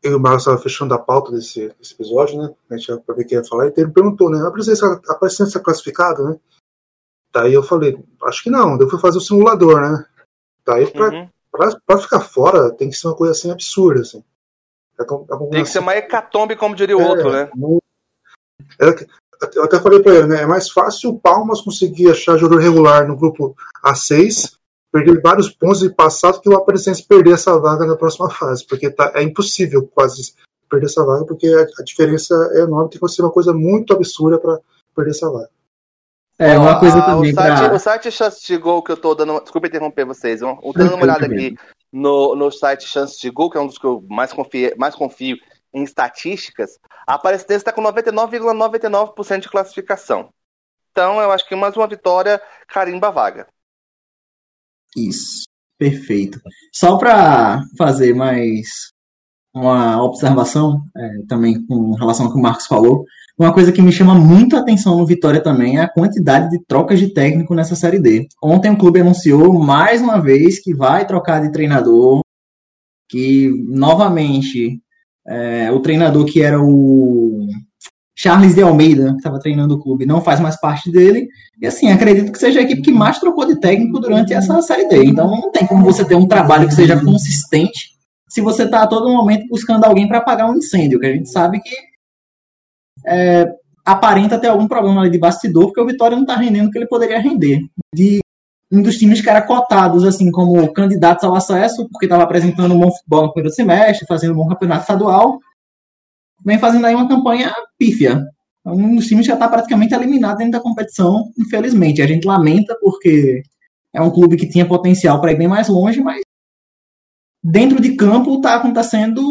eu e o Marcos estavam fechando a pauta desse, desse, episódio, né? A gente para ver quem ia falar, e ele perguntou, né? A Aparecidense é classificada, né? Daí eu falei, acho que não, eu fui fazer o simulador, né? Daí, pra, uhum. pra, pra, ficar fora, tem que ser uma coisa assim absurda, assim. É é Tem que ser uma hecatombe, como diria o é, outro, né? Eu até falei para ele, né? É mais fácil o Palmas conseguir achar jogador regular no grupo A6, perder vários pontos e passar do que o Aparecidense perder essa vaga na próxima fase, porque tá, é impossível quase perder essa vaga, porque a, a diferença é enorme, tem que ser uma coisa muito absurda para perder essa vaga. É, uma coisa também. O site, pra... o site Chance de Gol que eu tô dando. Desculpa interromper vocês. Eu tô dando uma olhada aqui no, no site Chance de Gol, que é um dos que eu mais confio, mais confio em estatísticas. A Aparecidense está com 99,99% ,99 de classificação. Então, eu acho que mais uma vitória carimba a vaga. Isso. Perfeito. Só para fazer mais uma observação, é, também com relação ao que o Marcos falou, uma coisa que me chama muito a atenção no Vitória também é a quantidade de trocas de técnico nessa Série D. Ontem o clube anunciou mais uma vez que vai trocar de treinador, que novamente é, o treinador que era o Charles de Almeida, que estava treinando o clube, não faz mais parte dele. E assim, acredito que seja a equipe que mais trocou de técnico durante essa Série D. Então não tem como você ter um trabalho que seja consistente se você está a todo momento buscando alguém para apagar um incêndio, que a gente sabe que é, aparenta ter algum problema ali de bastidor, porque o Vitória não está rendendo o que ele poderia render. De um dos times que era cotados assim como candidatos ao acesso, porque estava apresentando um bom futebol no primeiro semestre, fazendo um bom campeonato estadual, vem fazendo aí uma campanha pífia. Um dos times já está praticamente eliminado dentro da competição, infelizmente. A gente lamenta porque é um clube que tinha potencial para ir bem mais longe, mas dentro de campo está acontecendo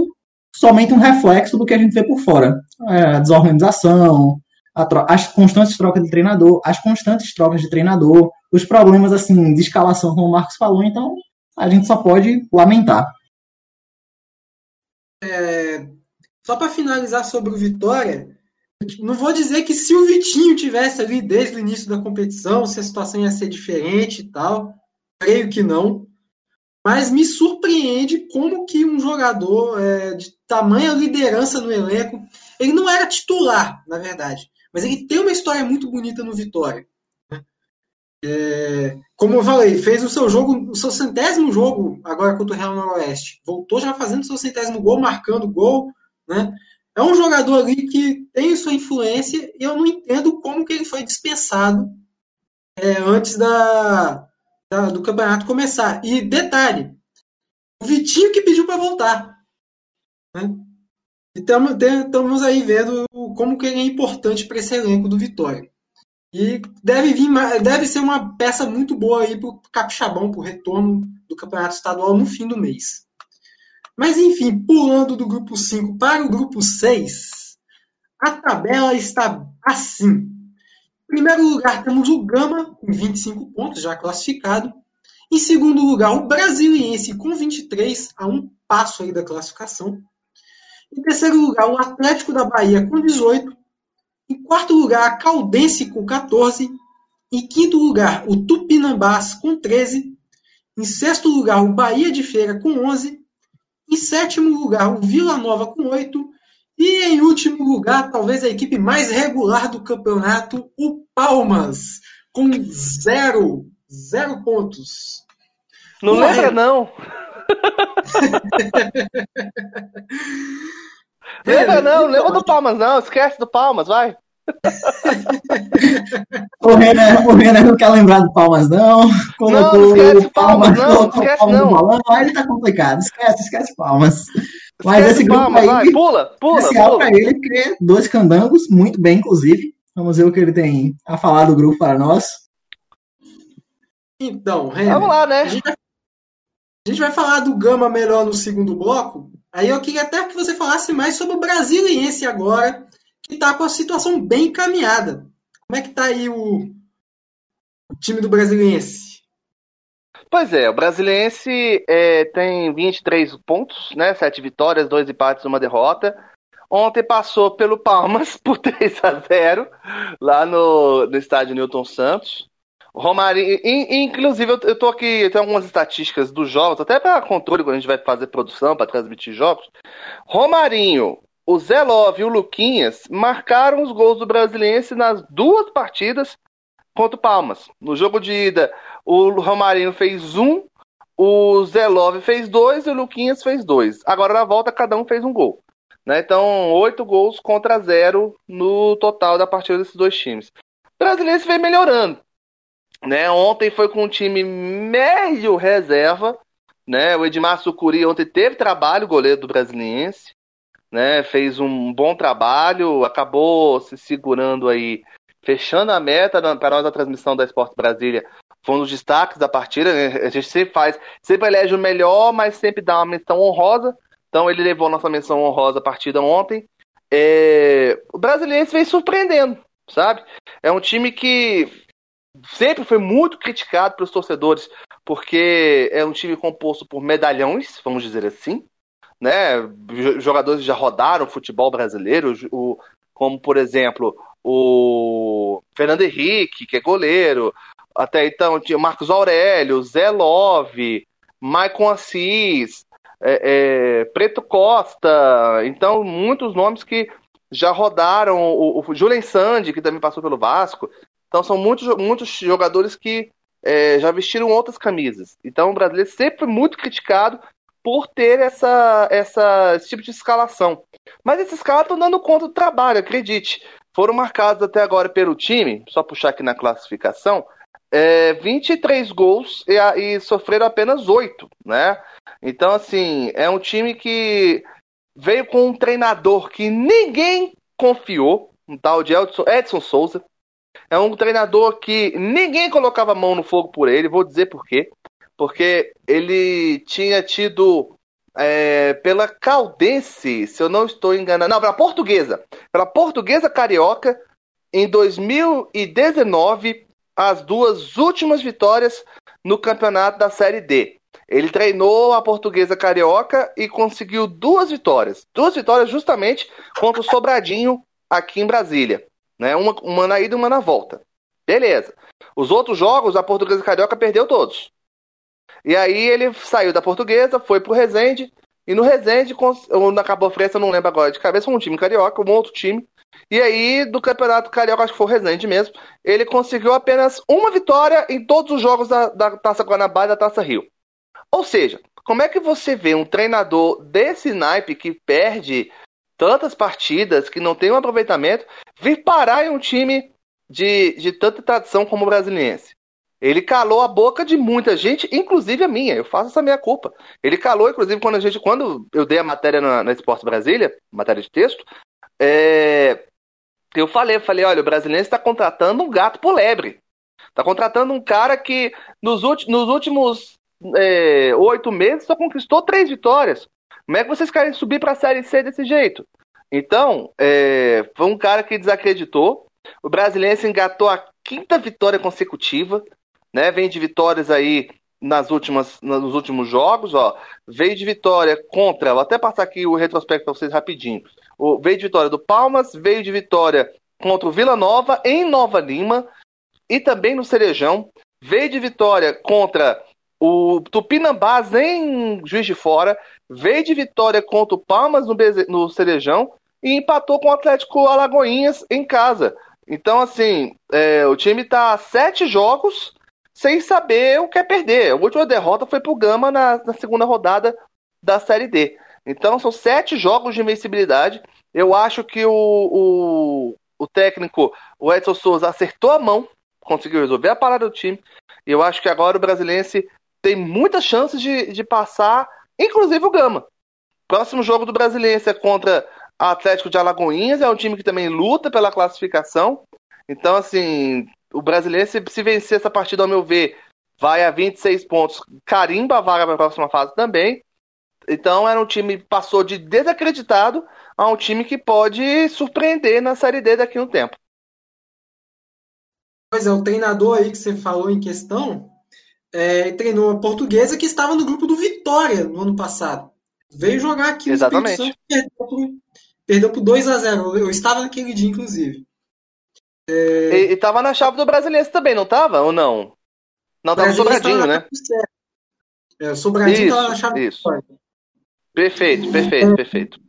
somente um reflexo do que a gente vê por fora. É, a desorganização, a as constantes trocas de treinador, as constantes trocas de treinador, os problemas assim de escalação, como o Marcos falou, então a gente só pode lamentar. É, só para finalizar sobre o Vitória, não vou dizer que se o Vitinho tivesse ali desde o início da competição, se a situação ia ser diferente e tal, creio que não. Mas me surpreende como que um jogador é, de tamanha liderança no elenco, ele não era titular, na verdade, mas ele tem uma história muito bonita no Vitória. É, como eu falei, fez o seu jogo, o seu centésimo jogo agora contra o Real Noroeste. Voltou já fazendo o seu centésimo gol, marcando gol, né? É um jogador ali que tem sua influência e eu não entendo como que ele foi dispensado é, antes da, da, do campeonato começar. E detalhe, o Vitinho que pediu para voltar. Né? E estamos aí vendo como que ele é importante para esse elenco do Vitória. E deve, vir, deve ser uma peça muito boa aí para o Capixabão, para o retorno do Campeonato Estadual no fim do mês. Mas enfim, pulando do grupo 5 para o grupo 6, a tabela está assim. Em primeiro lugar temos o Gama, com 25 pontos, já classificado. Em segundo lugar, o Brasiliense, com 23, a um passo aí da classificação. Em terceiro lugar, o Atlético da Bahia, com 18. Em quarto lugar, a Caldense, com 14. Em quinto lugar, o Tupinambás, com 13. Em sexto lugar, o Bahia de Feira, com 11. Em sétimo lugar, o Vila Nova, com 8. E em último lugar, talvez a equipe mais regular do campeonato, o Palmas, com zero, zero pontos. Não lembra, não. (laughs) lembra não, lembra do Palmas não, esquece do Palmas, vai. (laughs) o Renan, o Renan não quer lembrar do Palmas, não. Colocou não, esquece Palmas, Palmas não, esquece Palmas não. Balão, aí ele tá complicado, esquece, esquece Palmas. Mas esquece esse grupo Palmas, aí, vai, pula, pula, especial pula. pra ele, porque dois candangos, muito bem, inclusive. Vamos ver o que ele tem a falar do grupo para nós. Então, Renan, Vamos lá, né? A gente vai falar do Gama melhor no segundo bloco. Aí eu queria até que você falasse mais sobre o Brasiliense agora, que está com a situação bem encaminhada. Como é que está aí o, o, time do Brasiliense? Pois é, o Brasiliense é, tem 23 pontos, né? 7 vitórias, 2 empates, uma derrota. Ontem passou pelo Palmas (laughs) por 3 a 0 lá no, no estádio Newton Santos. Romarinho, inclusive eu, eu tô aqui, eu tenho algumas estatísticas dos jogos, até para controle quando a gente vai fazer produção, para transmitir jogos. Romarinho, o Zé Love e o Luquinhas marcaram os gols do Brasiliense nas duas partidas contra o Palmas. No jogo de ida, o Romarinho fez um, o Zé Love fez dois e o Luquinhas fez dois. Agora na volta, cada um fez um gol. Né? Então, oito gols contra zero no total da partida desses dois times. O vem melhorando. Né? Ontem foi com um time médio reserva. Né? O Edmar Sucuri ontem teve trabalho, goleiro do Brasiliense. Né? Fez um bom trabalho, acabou se segurando aí, fechando a meta para nós da transmissão da Esporte Brasília. Foi um dos destaques da partida. Né? A gente sempre faz, sempre elege o melhor, mas sempre dá uma menção honrosa. Então ele levou nossa menção honrosa a partida ontem. É... O Brasiliense vem surpreendendo, sabe? É um time que sempre foi muito criticado pelos torcedores, porque é um time composto por medalhões, vamos dizer assim, né? Jogadores já rodaram futebol brasileiro, o, como por exemplo o Fernando Henrique, que é goleiro, até então tinha Marcos Aurélio, Zé Love, Maicon Assis, é, é, Preto Costa, então muitos nomes que já rodaram, o, o Julen Sandi, que também passou pelo Vasco, então são muitos, muitos jogadores que é, já vestiram outras camisas. Então o brasileiro sempre muito criticado por ter essa, essa, esse tipo de escalação. Mas esses caras estão dando conta do trabalho, acredite. Foram marcados até agora pelo time, só puxar aqui na classificação, é, 23 gols e, e sofreram apenas 8, né? Então, assim, é um time que veio com um treinador que ninguém confiou, um tal de Edson, Edson Souza. É um treinador que ninguém colocava a mão no fogo por ele, vou dizer por quê. Porque ele tinha tido é, pela Caldense, se eu não estou enganado, não, pela Portuguesa, pela Portuguesa Carioca, em 2019, as duas últimas vitórias no campeonato da Série D. Ele treinou a Portuguesa Carioca e conseguiu duas vitórias. Duas vitórias justamente contra o Sobradinho aqui em Brasília. Né? Uma, uma na ida e uma na volta. Beleza. Os outros jogos, a Portuguesa Carioca perdeu todos. E aí ele saiu da Portuguesa, foi pro Resende. E no Resende, na Cabo Fresca, não lembro agora de cabeça, um time carioca, um outro time. E aí, do Campeonato Carioca, acho que foi o Resende mesmo, ele conseguiu apenas uma vitória em todos os jogos da, da Taça Guanabara e da Taça Rio. Ou seja, como é que você vê um treinador desse naipe que perde tantas partidas, que não tem um aproveitamento, vir parar em um time de, de tanta tradição como o brasiliense. Ele calou a boca de muita gente, inclusive a minha. Eu faço essa minha culpa. Ele calou, inclusive, quando a gente, quando eu dei a matéria na, na Esporte Brasília, matéria de texto, é, eu falei, falei, olha, o brasileiro está contratando um gato por lebre. Está contratando um cara que nos, nos últimos é, oito meses só conquistou três vitórias. Como é que vocês querem subir para a Série C desse jeito? Então, é, foi um cara que desacreditou. O brasileiro engatou a quinta vitória consecutiva, né? Vem de vitórias aí nas últimas, nos últimos jogos, ó. Veio de vitória contra, vou até passar aqui o retrospecto para vocês rapidinho. O, veio de vitória do Palmas, veio de vitória contra o Vila Nova em Nova Lima e também no Cerejão. Veio de vitória contra o Tupinambás em Juiz de Fora, veio de vitória contra o Palmas no, Beze... no Cerejão e empatou com o Atlético Alagoinhas em casa. Então, assim, é, o time está sete jogos sem saber o que é perder. A última derrota foi pro Gama na, na segunda rodada da Série D. Então, são sete jogos de invencibilidade. Eu acho que o, o, o técnico, o Edson Souza, acertou a mão, conseguiu resolver a parada do time. E eu acho que agora o Brasiliense tem muitas chances de, de passar, inclusive o Gama. Próximo jogo do Brasiliense é contra Atlético de Alagoinhas, é um time que também luta pela classificação. Então, assim, o Brasiliense, se, se vencer essa partida, ao meu ver, vai a 26 pontos, carimba a vaga para a próxima fase também. Então, era um time que passou de desacreditado a um time que pode surpreender na Série D daqui a um tempo. Pois é, o treinador aí que você falou em questão, é, treinou uma portuguesa que estava no grupo do Vitória no ano passado. Veio jogar aqui Exatamente. no Espírito Santo perdeu por, perdeu por 2 a 0 Eu estava naquele dia, inclusive. É... E, estava na chave do Brasileiro também, não estava? Ou não? Não, tava Sobradinho, né? É, o Sobradinho estava na chave isso. do Perfeito, perfeito, é... perfeito.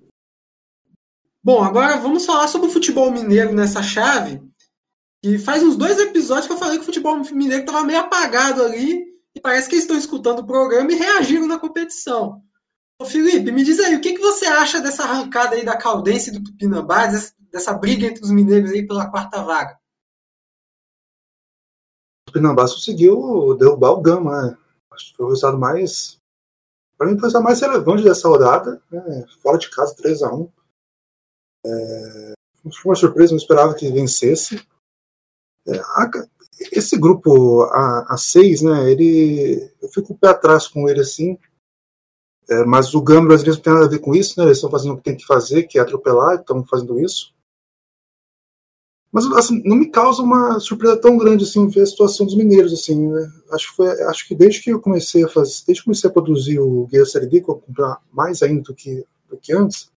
Bom, agora vamos falar sobre o futebol mineiro nessa chave. E faz uns dois episódios que eu falei que o futebol mineiro estava meio apagado ali e parece que eles estão escutando o programa e reagiram na competição. Ô Felipe, me diz aí, o que, que você acha dessa arrancada aí da Caldense e do Tupinambás, dessa, dessa briga entre os mineiros aí pela quarta vaga? O Tupinambás conseguiu derrubar o Gama, né? Acho que foi o resultado mais. Para mim, foi o mais relevante dessa rodada. Né? Fora de casa, 3x1. É... Foi uma surpresa, não esperava que vencesse. É, a, esse grupo a, a seis, né, ele, eu fico o pé atrás com ele assim, é, mas o Gama brasileiro não tem nada a ver com isso, né, eles estão fazendo o que tem que fazer, que é atropelar, estão fazendo isso. Mas assim, não me causa uma surpresa tão grande assim ver a situação dos mineiros assim, né? Acho que foi, acho que desde que eu comecei a fazer, desde que comecei a produzir o Guia Série D, que eu comprar mais ainda do que do que antes,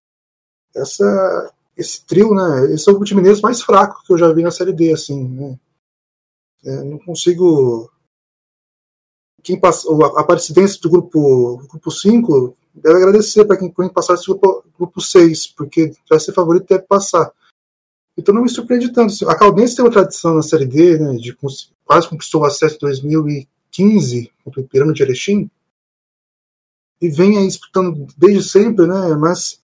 essa esse trio, né? Esse é o grupo de mineiros mais fraco que eu já vi na Série D, assim, né? É, não consigo. Quem passou, a Aparecidense do grupo, grupo 5 deve agradecer para quem, quem passar esse grupo, grupo 6, porque vai ser favorito deve passar. Então não me surpreende tanto. A Caldense tem uma tradição na Série D, né, de quase conquistou o acesso em 2015 contra o Ipiranga de Erechim, e vem aí disputando desde sempre, né, mas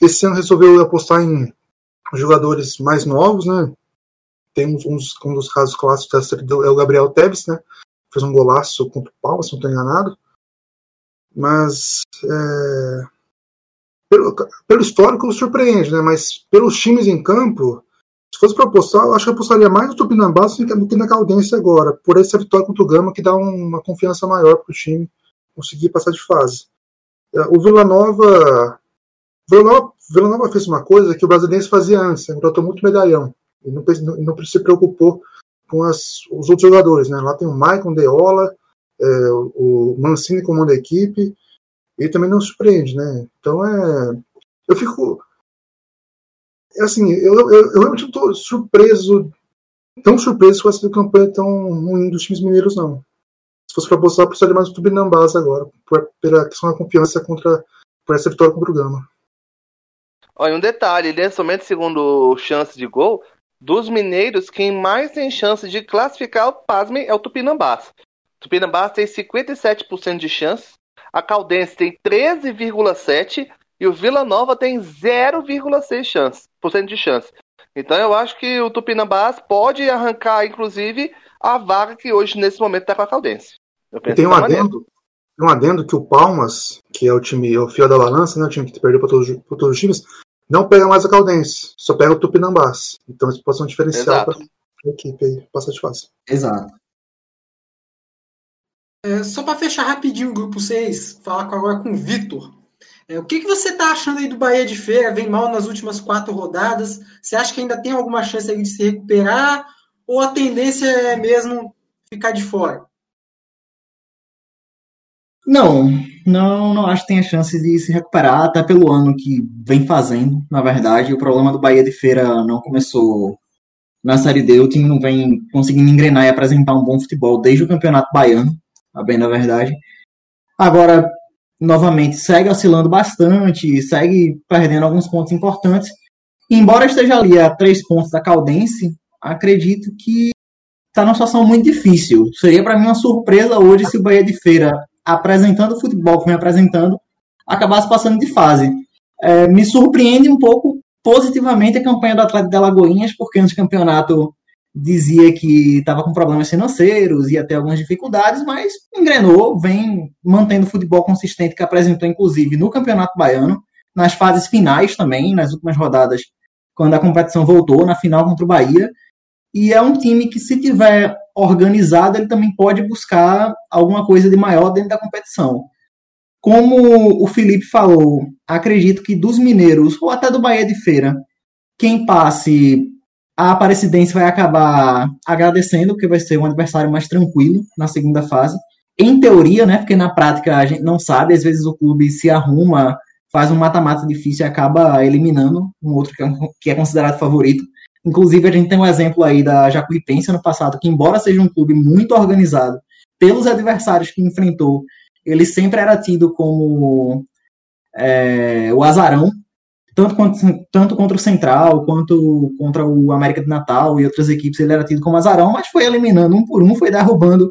esse ano resolveu apostar em jogadores mais novos, né? Tem uns, uns um dos casos clássicos série é o Gabriel Teves, né? Fez um golaço contra o Palmas, se não estou enganado. Mas é, pelo, pelo, histórico surpreende, né? Mas pelos times em campo, se fosse para apostar, eu acho que apostaria mais no Tupinambás do que na Caldense agora, por essa vitória contra o Gama que dá uma confiança maior para o time conseguir passar de fase. É, o Vila Nova Vila Nova, fez uma coisa que o brasileiro fazia antes, contratou muito medalhão. E não, não, não, se preocupou com as, os outros jogadores. Né? Lá tem o Maicon Deola, é, o Mancini comanda a equipe, e também não surpreende. Né? Então é. Eu fico. É assim, eu, eu, eu realmente estou surpreso, tão surpreso com essa campanha tão ruim dos times mineiros, não. Se fosse para apostar, precisaria mais do Tubinambás agora, por, pela questão da confiança contra, por essa vitória contra o Gama. Olha, um detalhe, ele é somente segundo chance de gol. Dos mineiros, quem mais tem chance de classificar, pasmem, é o Tupinambás. O Tupinambás tem 57% de chance, a Caldense tem 13,7% e o Vila Nova tem 0,6% chance, de chance. Então eu acho que o Tupinambás pode arrancar, inclusive, a vaga que hoje, nesse momento, está com a Caldense. Eu penso tem um adendo, tem um adendo que o Palmas, que é o time, é o fio da balança, né, o time que perdeu para todos, todos os times, não pega mais a Caldense, só pega o Tupinambás. Então isso pode ser um diferencial para a equipe aí, passar de fase. Exato. É, só para fechar rapidinho o grupo 6, falar agora com o Vitor. É, o que, que você está achando aí do Bahia de Feira? Vem mal nas últimas quatro rodadas. Você acha que ainda tem alguma chance de se recuperar? Ou a tendência é mesmo ficar de fora? Não, não, não acho que tenha chance de se recuperar, até pelo ano que vem fazendo, na verdade. O problema do Bahia de Feira não começou na Série D, o time não vem conseguindo engrenar e apresentar um bom futebol desde o Campeonato Baiano, a bem da verdade. Agora, novamente, segue oscilando bastante, segue perdendo alguns pontos importantes. Embora esteja ali a três pontos da Caldense, acredito que está numa situação muito difícil. Seria para mim uma surpresa hoje se o Bahia de Feira, apresentando o futebol que vem apresentando, acabasse passando de fase. É, me surpreende um pouco positivamente a campanha do Atlético de Alagoinhas, porque antes do campeonato dizia que estava com problemas financeiros, ia ter algumas dificuldades, mas engrenou, vem mantendo o futebol consistente que apresentou, inclusive, no Campeonato Baiano, nas fases finais também, nas últimas rodadas, quando a competição voltou, na final contra o Bahia. E é um time que, se tiver organizado, ele também pode buscar alguma coisa de maior dentro da competição. Como o Felipe falou, acredito que dos mineiros, ou até do Bahia de Feira, quem passe a Aparecidense vai acabar agradecendo, porque vai ser um adversário mais tranquilo na segunda fase. Em teoria, né? Porque na prática a gente não sabe, às vezes o clube se arruma, faz um mata-mata difícil e acaba eliminando um outro que é, que é considerado favorito. Inclusive, a gente tem um exemplo aí da Jacuipense no passado, que embora seja um clube muito organizado pelos adversários que enfrentou, ele sempre era tido como é, o azarão tanto, quanto, tanto contra o Central, quanto contra o América de Natal e outras equipes, ele era tido como azarão, mas foi eliminando um por um, foi derrubando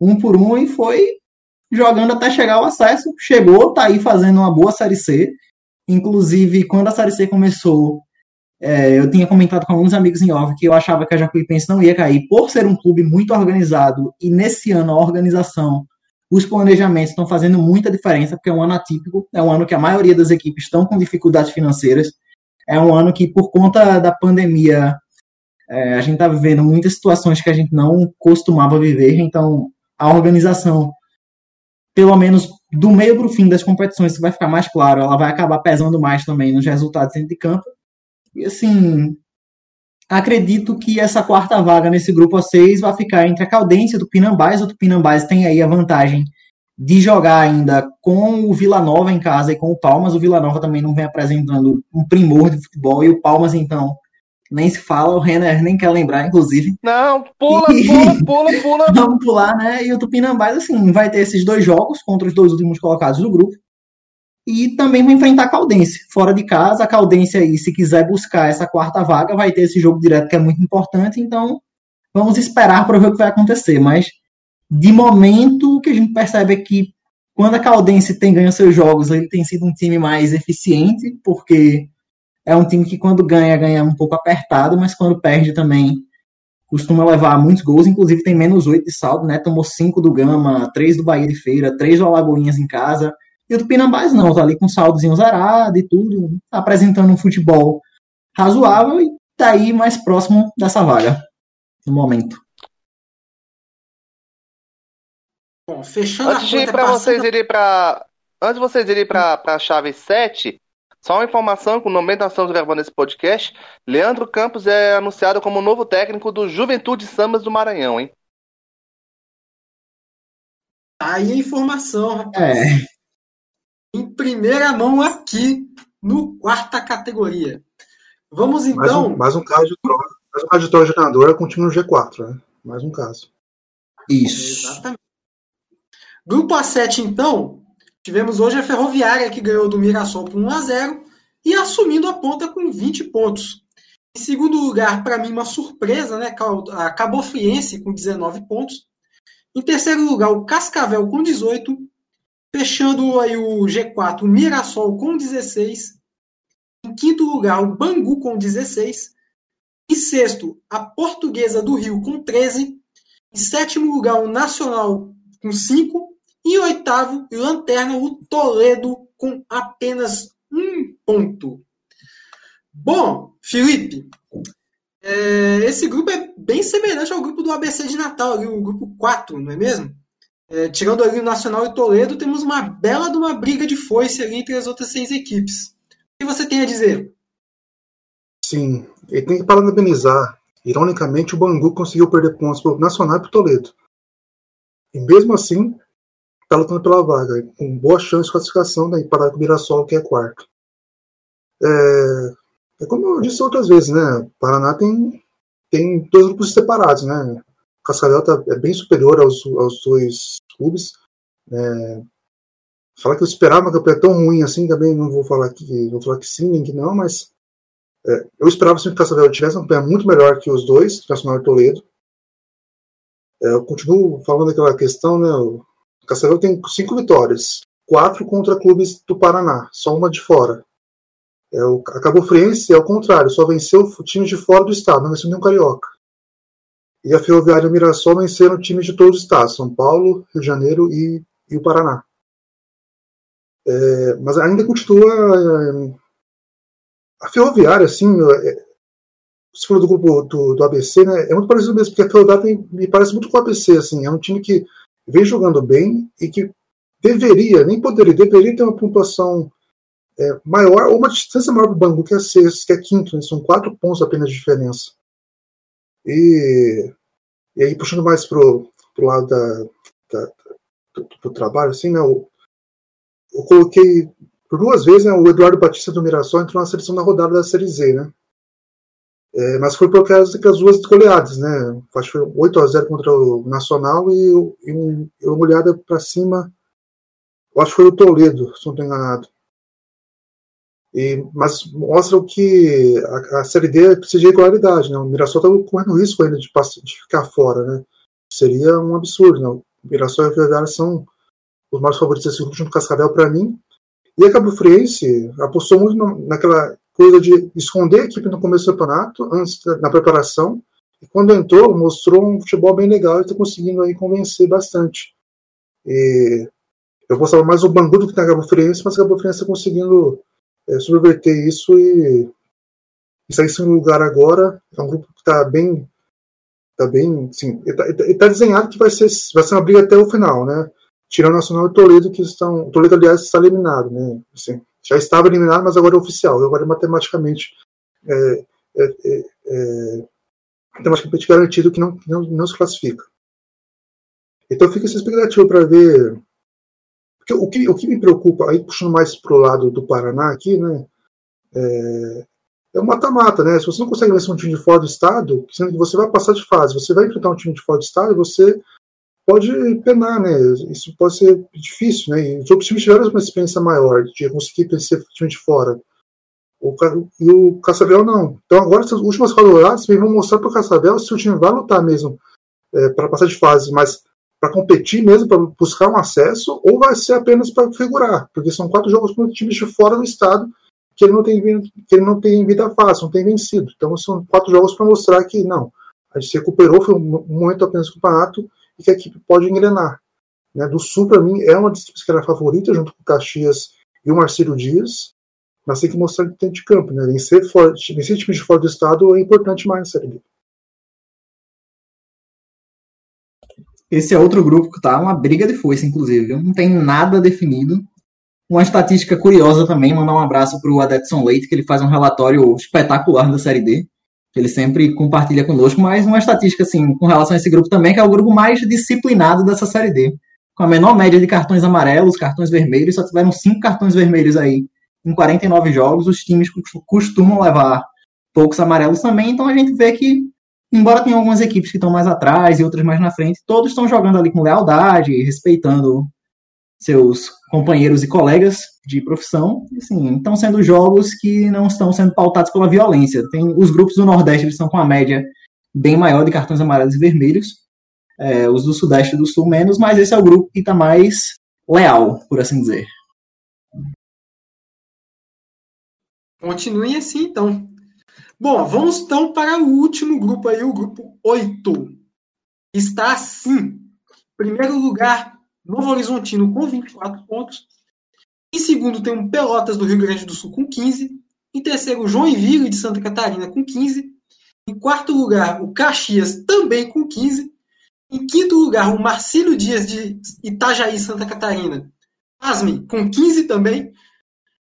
um por um e foi jogando até chegar ao acesso. Chegou, tá aí fazendo uma boa Série C. Inclusive, quando a Série C começou, é, eu tinha comentado com alguns amigos em off que eu achava que a Jacuipense não ia cair por ser um clube muito organizado e nesse ano a organização os planejamentos estão fazendo muita diferença, porque é um ano atípico, é um ano que a maioria das equipes estão com dificuldades financeiras, é um ano que, por conta da pandemia, é, a gente está vivendo muitas situações que a gente não costumava viver, então a organização, pelo menos do meio para o fim das competições, isso vai ficar mais claro, ela vai acabar pesando mais também nos resultados dentro de campo. E assim, acredito que essa quarta vaga nesse grupo A6 vai ficar entre a Caldense e o Tupinambás. O Tupinambás tem aí a vantagem de jogar ainda com o Vila Nova em casa e com o Palmas. O Vila Nova também não vem apresentando um primor de futebol e o Palmas, então, nem se fala. O Renner nem quer lembrar, inclusive. Não, pula, e... pula, (laughs) pula, pula. Vamos pular, né? E o Tupinambás, assim, vai ter esses dois jogos contra os dois últimos colocados do grupo e também vai enfrentar a Caldense, fora de casa. A Caldense aí, se quiser buscar essa quarta vaga, vai ter esse jogo direto que é muito importante, então vamos esperar para ver o que vai acontecer, mas de momento o que a gente percebe é que quando a Caldense tem ganho seus jogos, ele tem sido um time mais eficiente, porque é um time que quando ganha, ganha um pouco apertado, mas quando perde também costuma levar muitos gols, inclusive tem menos 8 de saldo, né? Tomou 5 do Gama, 3 do Bahia de Feira, 3 do Alagoinhas em casa. E o Tupinambás não, tá ali com saldozinho zerado e tudo, apresentando um futebol razoável e tá aí mais próximo dessa vaga no momento. Bom, fechando Antes de ir para vocês irem para Antes de vocês irem para a chave 7, só uma informação que no momento nós estamos gravando esse podcast, Leandro Campos é anunciado como novo técnico do Juventude Sambas do Maranhão, hein? Tá aí a informação, rapaz. É em primeira mão aqui no quarta categoria. Vamos então. Mais um, mais um caso de troca. Mais um caso de troca de treinador com o time no G4, né? Mais um caso. Isso. Exatamente. Grupo A7, então, tivemos hoje a Ferroviária que ganhou do Mirassol por 1 a 0 e assumindo a ponta com 20 pontos. Em segundo lugar, para mim, uma surpresa, né? A Cabo Friense com 19 pontos. Em terceiro lugar, o Cascavel com 18. Fechando aí o G4, o Mirassol com 16. Em quinto lugar, o Bangu com 16. Em sexto, a Portuguesa do Rio com 13. Em sétimo lugar, o Nacional com 5. E em oitavo, lanterna, o Toledo com apenas um ponto. Bom, Felipe, é, esse grupo é bem semelhante ao grupo do ABC de Natal, ali, o grupo 4, não é mesmo? É, tirando ali o Nacional e Toledo, temos uma bela de uma briga de foice ali entre as outras seis equipes. O que você tem a dizer? Sim, ele tem que parabenizar. Ironicamente, o Bangu conseguiu perder pontos para o Nacional e para o Toledo. E mesmo assim, está lutando pela vaga, com boa chance de classificação né, para o Mirassol, que é quarto. É, é como eu disse outras vezes, né? Paraná tem, tem dois grupos separados, né? O Cascavel tá, é bem superior aos, aos dois clubes. É, falar que eu esperava uma campanha tão ruim assim, também não vou falar que vou falar que sim, nem que não, mas é, eu esperava que o Cascavel tivesse uma campanha muito melhor que os dois, Nacional e Toledo. É, eu continuo falando daquela questão, né? O Cascavel tem cinco vitórias, quatro contra clubes do Paraná, só uma de fora. É, o, a Cabo Friense é o contrário, só venceu times de fora do estado, não venceu nenhum carioca. E a Ferroviária e o Mirassol venceram times de todos os estados, São Paulo, Rio de Janeiro e, e o Paraná. É, mas ainda continua. É, a Ferroviária, assim, é, você falou do grupo do, do, ABC, né? É muito parecido mesmo, porque a Ferroviária tem, me parece muito com o ABC, assim, é um time que vem jogando bem e que deveria, nem poderia, deveria ter uma pontuação é, maior ou uma distância maior para o Bangu, que é sexto, que é quinto, né? são quatro pontos apenas de diferença. E, e aí, puxando mais pro, pro lado da, da do, do, trabalho, assim, né, eu, eu coloquei por duas vezes né, o Eduardo Batista do Mirassol entrou na seleção da rodada da Série Z, né? É, mas foi por causa das duas goleadas, né? Acho que foi 8 a 0 contra o Nacional e, e, um, uma olhada para cima, acho que foi o Toledo, se não estou enganado. E, mas mostram que a, a, Série D precisa de regularidade. Né? O Mirassol está correndo risco ainda de, de, ficar fora. Né? Seria um absurdo. Né? O Mirassol e o Ferroviária são os mais favoritos desse grupo, junto com o Cascavel, para mim. E a Cabo Friense apostou muito naquela coisa de esconder a equipe no começo do campeonato, antes da, na preparação. E quando entrou, mostrou um futebol bem legal e está conseguindo aí convencer bastante. E eu postava mais o Bangu do que na Cabo Friense, mas a Cabo Friense está conseguindo é, subverter isso e, e sair em lugar agora. É um grupo que está bem. Tá bem. Assim, está tá desenhado que vai ser, vai ser uma briga até o final, né? Tirando o Nacional e Toledo, que estão. Toledo, aliás, está eliminado, né? Assim, já estava eliminado, mas agora é oficial. Agora é matematicamente. É, é, é, é matematicamente garantido que não, não, não se classifica. Então fica essa expectativa para ver porque o que, o que me preocupa, aí puxando mais para o lado do Paraná aqui, né? É, é o mata-mata, né? Se você não consegue vencer um time de fora do estado, sendo que você vai passar de fase, você vai enfrentar um time de fora do estado, você pode penar, né? Isso pode ser difícil, né? E os outros times tiveram uma experiência maior de conseguir vencer o time de fora. O, e o Cascavel não. Então agora essas últimas coloradas vão mostrar para o Cascavel se o time vai lutar mesmo é, para passar de fase, mas para competir mesmo, para buscar um acesso, ou vai ser apenas para figurar, porque são quatro jogos contra times de fora do estado que ele não tem que ele não tem vida fácil, não tem vencido. Então são quatro jogos para mostrar que não, a gente se recuperou, foi um momento apenas do campeonato e que a equipe pode engrenar. Né? Do Sul, para mim, é uma das equipes que era favorita, junto com o Caxias e o Marcelo Dias, mas tem que mostrar tem de campo. Né? Vencer, fora, vencer times de fora do estado é importante mais na Série B. Esse é outro grupo que tá uma briga de foice, inclusive. Não tem nada definido. Uma estatística curiosa também, mandar um abraço para o Adetson Leite, que ele faz um relatório espetacular da Série D, ele sempre compartilha conosco, mas uma estatística assim, com relação a esse grupo também, que é o grupo mais disciplinado dessa Série D. Com a menor média de cartões amarelos, cartões vermelhos, só tiveram cinco cartões vermelhos aí em 49 jogos. Os times costumam levar poucos amarelos também, então a gente vê que embora tenha algumas equipes que estão mais atrás e outras mais na frente, todos estão jogando ali com lealdade, respeitando seus companheiros e colegas de profissão, assim, estão sendo jogos que não estão sendo pautados pela violência. Tem os grupos do Nordeste eles estão com a média bem maior de cartões amarelos e vermelhos, é, os do Sudeste e do Sul menos, mas esse é o grupo que está mais leal, por assim dizer. Continue assim, então. Bom, vamos então para o último grupo aí, o grupo 8. Está assim. Primeiro lugar, Novo Horizontino com 24 pontos. Em segundo tem o Pelotas do Rio Grande do Sul com 15. Em terceiro, Joinville de Santa Catarina com 15. Em quarto lugar, o Caxias também com 15. Em quinto lugar, o Marcílio Dias de Itajaí, Santa Catarina. Asme, com 15 também.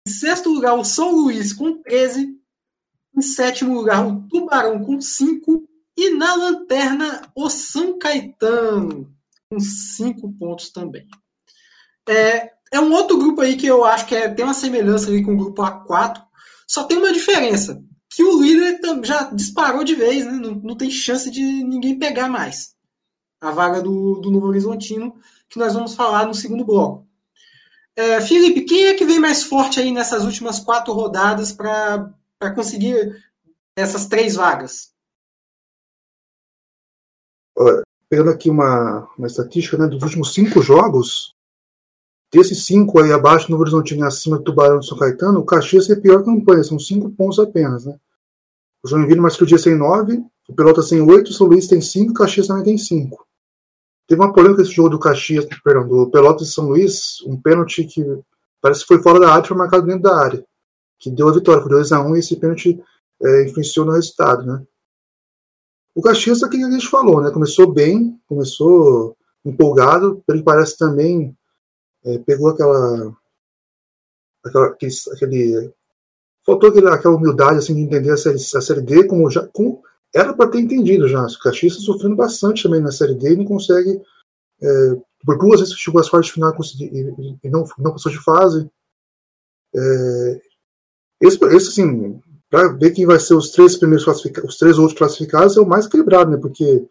Em sexto lugar, o São Luís com 13. Em sétimo lugar, o Tubarão com 5. E na lanterna, o São Caetano com 5 pontos também. É, é um outro grupo aí que eu acho que é, tem uma semelhança ali com o grupo A4. Só tem uma diferença. Que o líder já disparou de vez, né? não, não tem chance de ninguém pegar mais a vaga do, do Novo Horizontino, que nós vamos falar no segundo bloco. É, Felipe, quem é que vem mais forte aí nessas últimas quatro rodadas para conseguir essas três vagas? Pegando aqui uma, uma estatística né, dos últimos cinco jogos, desses cinco aí abaixo do Horizontino acima do Tubarão do São Caetano, o Caxias é a pior campanha, são cinco pontos apenas. Né? O Joinville mais que o dia tem nove, o Pelotas tem oito, o São Luís tem cinco, o Caxias também tem cinco. Teve uma polêmica esse jogo do Caxias, perdão, do Pelotas e São Luís, um pênalti que parece que foi fora da área, foi marcado dentro da área, que deu a vitória, foi 2x1 um, e esse pênalti é, influenciou no resultado, né? O Caxias é que a gente falou, né? Começou bem, começou empolgado, ele parece também é, pegou aquela, aquela aquele, aquele faltou aquele, aquela humildade assim de entender a série, a série D como já como era para ter entendido já. O Caxias está sofrendo bastante também na Série D e não consegue. É, por duas vezes chegou às quartas de final e, e, não, não passou de fase. É, esse, esse, assim, para ver quem vai ser os três primeiros classificados, os três outros classificados, é o mais equilibrado, né? Porque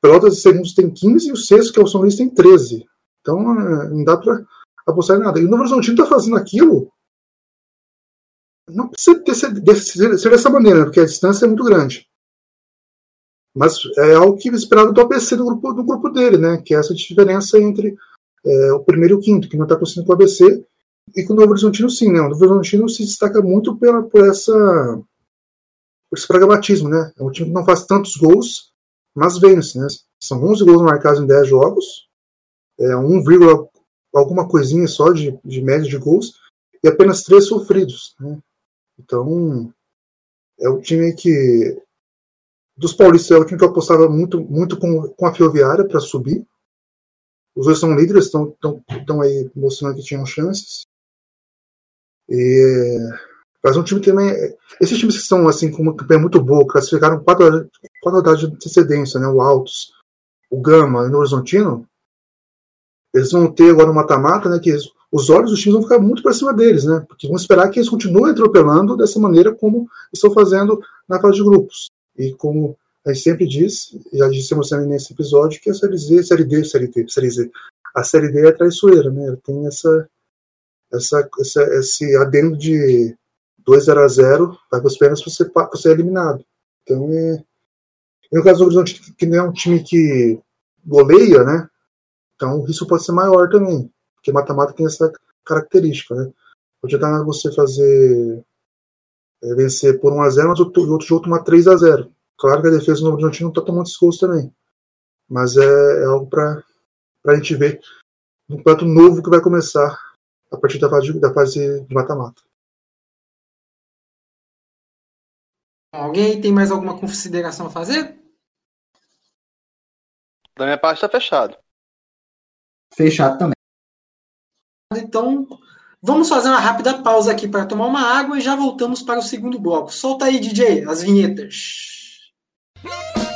Pelotas e Segundos tem 15 e o sexto, que é o São Luís, tem 13. Então é, não dá para apostar em nada. E o Novo Horizontino está fazendo aquilo. Não precisa ter, ser, ser, dessa maneira, né? porque a distância é muito grande. Mas é algo que esperado do ABC do grupo, do grupo dele, né? Que é essa diferença entre é, o primeiro e o quinto, que não está conseguindo com o ABC, e com o Novo Horizontino sim, né? O Novo Horizontino se destaca muito pela, por, essa, por esse pragmatismo, né? É um time que não faz tantos gols, mas vence, né? São 11 gols marcados em 10 jogos, é 1, alguma coisinha só de, de média de gols, e apenas 3 sofridos, né? Então, é um time que dos paulistas é o time que eu apostava muito, muito com, com a Ferroviária para subir. Os dois são líderes, estão aí mostrando que tinham chances. E, mas um time também. Esses times que estão assim, com uma campanha muito boa, classificaram quatro, quatro rodadas de antecedência, né? O Altos, o Gama e o Horizontino. Eles vão ter agora um mata-mata, né? Que eles, os olhos dos times vão ficar muito para cima deles, né? Porque vão esperar que eles continuem atropelando dessa maneira como estão fazendo na fase de grupos. E como a gente sempre diz, já dissemos também nesse episódio, que a série Z, série D, série D, série Z, a série D é traiçoeira, né? Ela tem essa, essa, essa esse adendo de 2 0 a 0 vai para os pênaltis você, você é eliminado. Então é. No caso do Horizonte, que não é um time que goleia, né? Então isso pode ser maior também. Porque mata-mata tem essa característica, né? Pode dar você fazer é, vencer por 1x0, mas o outro jogo tomar 3x0. Claro que a defesa do Novo Horizontino não está tomando esforço também. Mas é, é algo para a gente ver um prato novo que vai começar a partir da fase, da fase de mata-mata. Alguém tem mais alguma consideração a fazer? Da minha parte está fechado. Fechado também. Então, Vamos fazer uma rápida pausa aqui para tomar uma água e já voltamos para o segundo bloco. Solta aí, DJ, as vinhetas.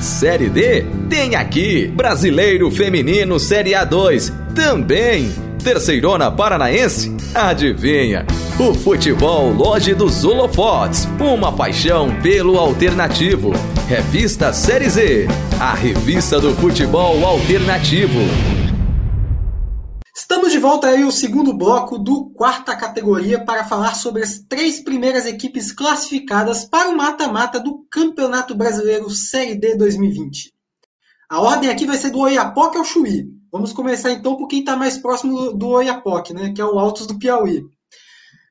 Série D? Tem aqui. Brasileiro Feminino Série A2. Também. Terceirona Paranaense? Adivinha? O futebol Loge dos Holofotes. Uma paixão pelo alternativo. Revista Série Z, a revista do futebol alternativo. Estamos de volta aí o segundo bloco do quarta categoria para falar sobre as três primeiras equipes classificadas para o mata-mata do Campeonato Brasileiro Série D 2020. A ordem aqui vai ser do Oiapoque ao Chuí. Vamos começar então por quem está mais próximo do Oiapoque, né, que é o Altos do Piauí.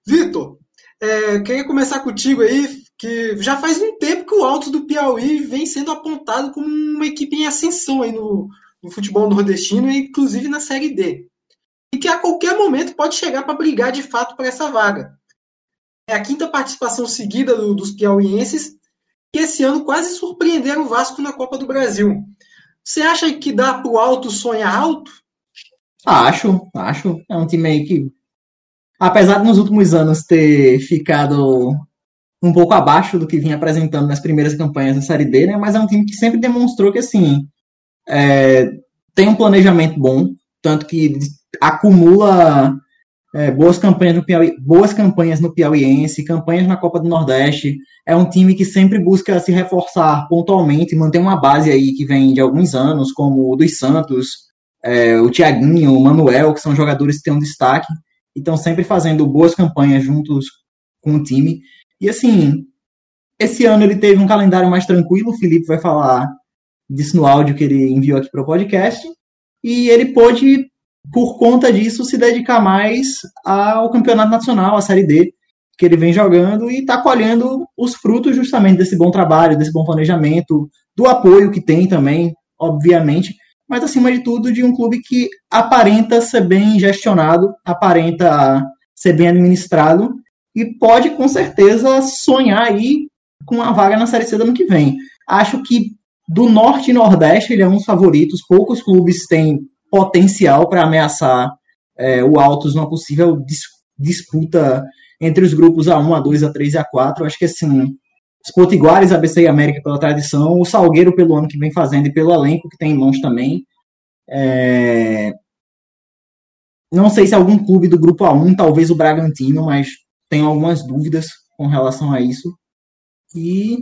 Vitor, é, queria começar contigo aí, que já faz um tempo que o Altos do Piauí vem sendo apontado como uma equipe em ascensão aí no, no futebol nordestino, inclusive na Série D. E que a qualquer momento pode chegar para brigar de fato por essa vaga. É a quinta participação seguida do, dos piauienses, que esse ano quase surpreenderam o Vasco na Copa do Brasil. Você acha que dá para o Alto sonhar alto? Acho, acho. É um time aí que, apesar de nos últimos anos ter ficado um pouco abaixo do que vinha apresentando nas primeiras campanhas da Série D, né? Mas é um time que sempre demonstrou que, assim, é, tem um planejamento bom, tanto que acumula é, boas campanhas no Piauí, boas campanhas no Piauiense, campanhas na Copa do Nordeste. É um time que sempre busca se reforçar pontualmente, manter uma base aí que vem de alguns anos, como o dos Santos, é, o Tiaguinho, o Manuel, que são jogadores que têm um destaque e estão sempre fazendo boas campanhas juntos com o time. E assim, esse ano ele teve um calendário mais tranquilo, o Felipe vai falar disso no áudio que ele enviou aqui para o podcast, e ele pôde, por conta disso, se dedicar mais ao campeonato nacional, à Série D, que ele vem jogando e está colhendo os frutos justamente desse bom trabalho, desse bom planejamento, do apoio que tem também, obviamente, mas acima de tudo de um clube que aparenta ser bem gestionado, aparenta ser bem administrado e pode com certeza sonhar aí com uma vaga na Série C do ano que vem. Acho que do Norte e Nordeste ele é um dos favoritos, poucos clubes têm potencial para ameaçar é, o Altos numa possível dis disputa entre os grupos A1, A2, A3 e A4. Acho que assim, os Potiguares, ABC e América pela tradição, o Salgueiro pelo ano que vem fazendo e pelo elenco que tem em mãos também. É... Não sei se algum clube do grupo A1, talvez o Bragantino, mas tenho algumas dúvidas com relação a isso. E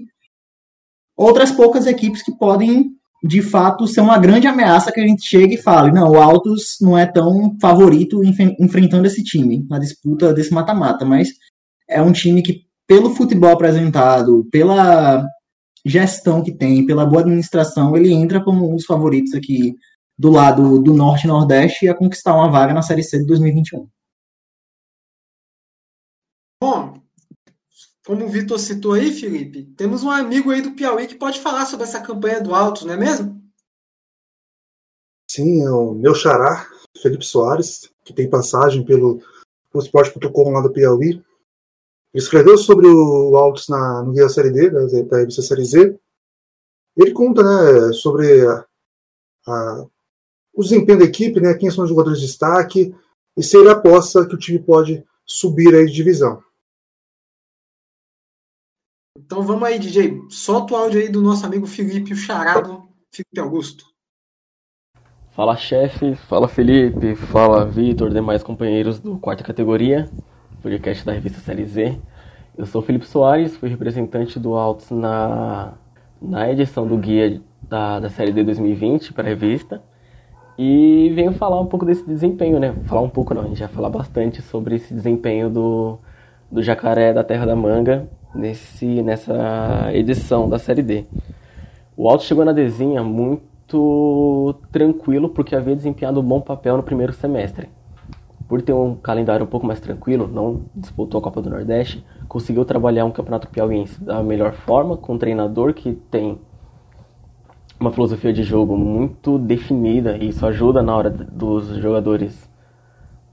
outras poucas equipes que podem, de fato, ser uma grande ameaça que a gente chegue e fale: não, o Altos não é tão favorito enfrentando esse time na disputa desse mata-mata, mas é um time que, pelo futebol apresentado, pela gestão que tem, pela boa administração, ele entra como um dos favoritos aqui do lado do Norte e Nordeste a conquistar uma vaga na Série C de 2021. Bom, como o Vitor citou aí, Felipe, temos um amigo aí do Piauí que pode falar sobre essa campanha do Altos, não é mesmo? Sim, é o meu xará, Felipe Soares, que tem passagem pelo, esporte.com lá do Piauí. Ele escreveu sobre o Altos na, no Guia Série D, da, da Série Z. Ele conta né, sobre a, a, o desempenho da equipe, né, quem são os jogadores de destaque, e se ele aposta que o time pode subir aí de divisão. Então vamos aí, DJ. Solta o áudio aí do nosso amigo Felipe, o charado Felipe Augusto. Fala chefe, fala Felipe, fala Vitor, demais companheiros do quarta categoria, podcast da revista Série Z. Eu sou Felipe Soares, fui representante do Altos na, na edição do guia da, da Série D 2020 para a revista. E venho falar um pouco desse desempenho, né? Falar um pouco não, a gente vai falar bastante sobre esse desempenho do, do Jacaré da Terra da Manga nesse, nessa edição da Série D. O Alto chegou na Dezinha muito tranquilo porque havia desempenhado um bom papel no primeiro semestre. Por ter um calendário um pouco mais tranquilo, não disputou a Copa do Nordeste, conseguiu trabalhar um campeonato piauiense da melhor forma, com um treinador que tem uma filosofia de jogo muito definida e isso ajuda na hora dos jogadores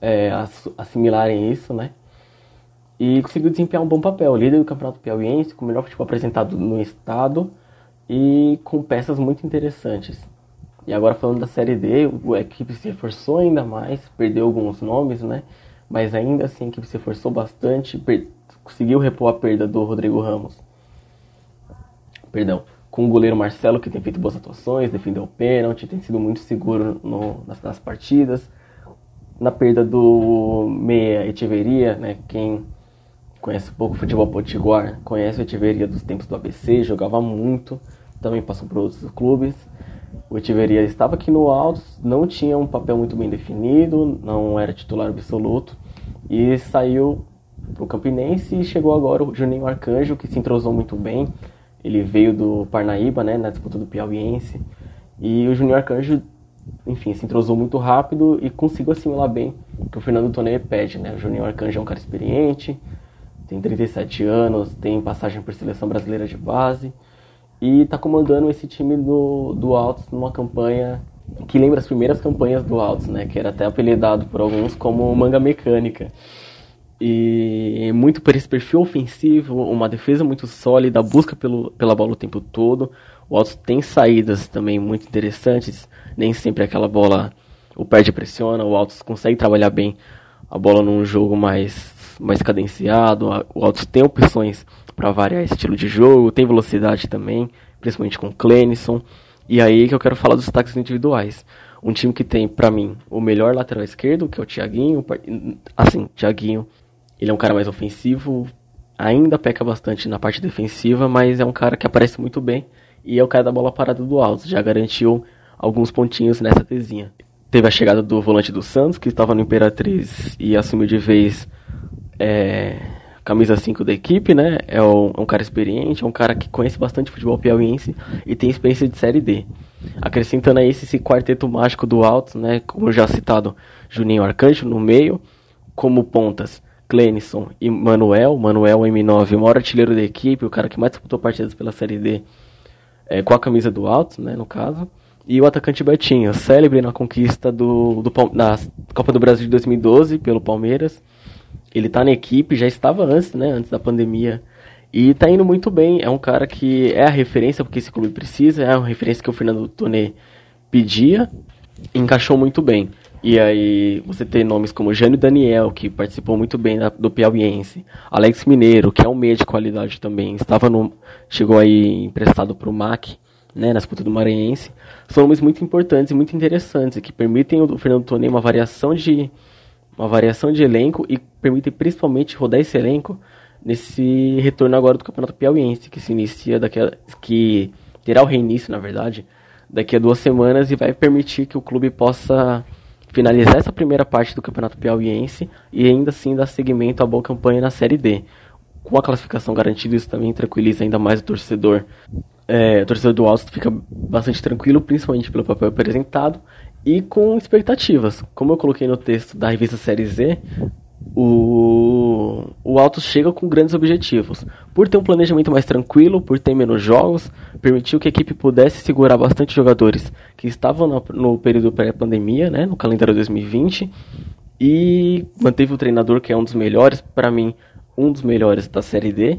é, assimilarem isso, né? E conseguiu desempenhar um bom papel, líder do Campeonato Piauiense, com o melhor futebol apresentado no estado e com peças muito interessantes. E agora falando da Série D, a equipe se reforçou ainda mais, perdeu alguns nomes, né? Mas ainda assim a equipe se reforçou bastante, conseguiu repor a perda do Rodrigo Ramos. Perdão com o goleiro Marcelo, que tem feito boas atuações, defendeu o pênalti, tem sido muito seguro no, nas, nas, partidas. Na perda do Meia Echeveria, né, quem conhece pouco futebol potiguar, conhece o Echeveria dos tempos do ABC, jogava muito, também passou por outros clubes. O Etiveria estava aqui no Altos, não tinha um papel muito bem definido, não era titular absoluto e saiu para o Campinense e chegou agora o Juninho Arcanjo, que se entrosou muito bem. Ele veio do Parnaíba, né, na disputa do Piauiense. E o Juninho Arcanjo, enfim, se entrosou muito rápido e conseguiu assimilar bem o que o Fernando Tonei pede, né? O Juninho Arcanjo é um cara experiente, tem 37 anos, tem passagem por seleção brasileira de base e está comandando esse time do, do Altos numa campanha que lembra as primeiras campanhas do Altos, né? Que era até apelidado por alguns como manga mecânica. E muito por esse perfil ofensivo, uma defesa muito sólida, busca pelo, pela bola o tempo todo. O Altos tem saídas também muito interessantes, nem sempre aquela bola o perde pressiona, o Altos consegue trabalhar bem a bola num jogo mais, mais cadenciado. O Altos tem opções para variar estilo de jogo, tem velocidade também, principalmente com o Clenison. E aí que eu quero falar dos destaques individuais. Um time que tem, para mim, o melhor lateral esquerdo, que é o Thiaguinho. Assim, Thiaguinho, ele é um cara mais ofensivo, ainda peca bastante na parte defensiva, mas é um cara que aparece muito bem e é o cara da bola parada do alto. Já garantiu alguns pontinhos nessa tesinha. Teve a chegada do volante do Santos, que estava no Imperatriz e assumiu de vez é, camisa 5 da equipe, né? É um, é um, cara experiente, é um cara que conhece bastante futebol piauiense e tem experiência de Série D. Acrescentando a esse, esse quarteto mágico do Altos, né? Como já citado, Juninho Arcanjo no meio, como pontas, Clenison e Manuel. Manuel M9, o maior artilheiro da equipe, o cara que mais disputou partidas pela Série D é, com a camisa do Altos, né? No caso. E o atacante Betinho, célebre na conquista do, do, na Copa do Brasil de 2012 pelo Palmeiras ele tá na equipe, já estava antes, né? Antes da pandemia. E tá indo muito bem. É um cara que é a referência porque esse clube precisa. É uma referência que o Fernando Tonê pedia. Encaixou muito bem. E aí você tem nomes como Jânio Daniel, que participou muito bem da, do Piauiense. Alex Mineiro, que é um meio de qualidade também. Estava no. Chegou aí emprestado para o MAC, né? Na disputa do Maranhense. São nomes muito importantes e muito interessantes, que permitem o Fernando Tonê uma variação de uma variação de elenco e permite principalmente rodar esse elenco nesse retorno agora do Campeonato Piauiense, que se inicia daqui a, que terá o reinício, na verdade, daqui a duas semanas e vai permitir que o clube possa finalizar essa primeira parte do Campeonato Piauiense e ainda assim dar seguimento à boa campanha na Série D. Com a classificação garantida, isso também tranquiliza ainda mais o torcedor. É, o torcedor do Alto fica bastante tranquilo, principalmente pelo papel apresentado e com expectativas. Como eu coloquei no texto da revista Série Z, o, o Altos chega com grandes objetivos. Por ter um planejamento mais tranquilo, por ter menos jogos, permitiu que a equipe pudesse segurar bastante jogadores que estavam no, no período pré-pandemia, né, no calendário 2020, e manteve o treinador que é um dos melhores, para mim, um dos melhores da Série D,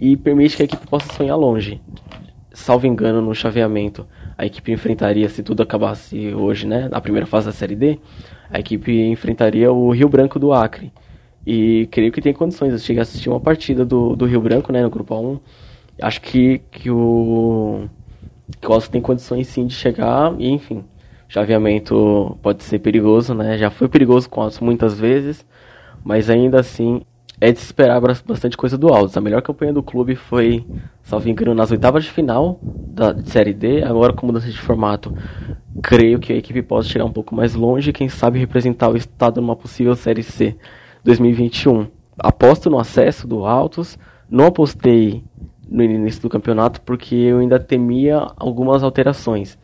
e permite que a equipe possa sonhar longe. Salvo engano no chaveamento, a equipe enfrentaria, se tudo acabasse hoje, né, na primeira fase da Série D, a equipe enfrentaria o Rio Branco do Acre. E creio que tem condições. Eu cheguei a assistir uma partida do, do Rio Branco, né, no grupo 1. Acho que, que o que o Alce tem condições sim de chegar e, enfim, chaveamento pode ser perigoso, né? Já foi perigoso com o Alce muitas vezes, mas ainda assim é de se esperar bastante coisa do Altos. A melhor campanha do clube foi, salvo engano, nas oitavas de final da Série D. Agora, com mudança de formato, creio que a equipe pode chegar um pouco mais longe quem sabe, representar o estado numa possível Série C 2021. Aposto no acesso do Altos. Não apostei no início do campeonato porque eu ainda temia algumas alterações.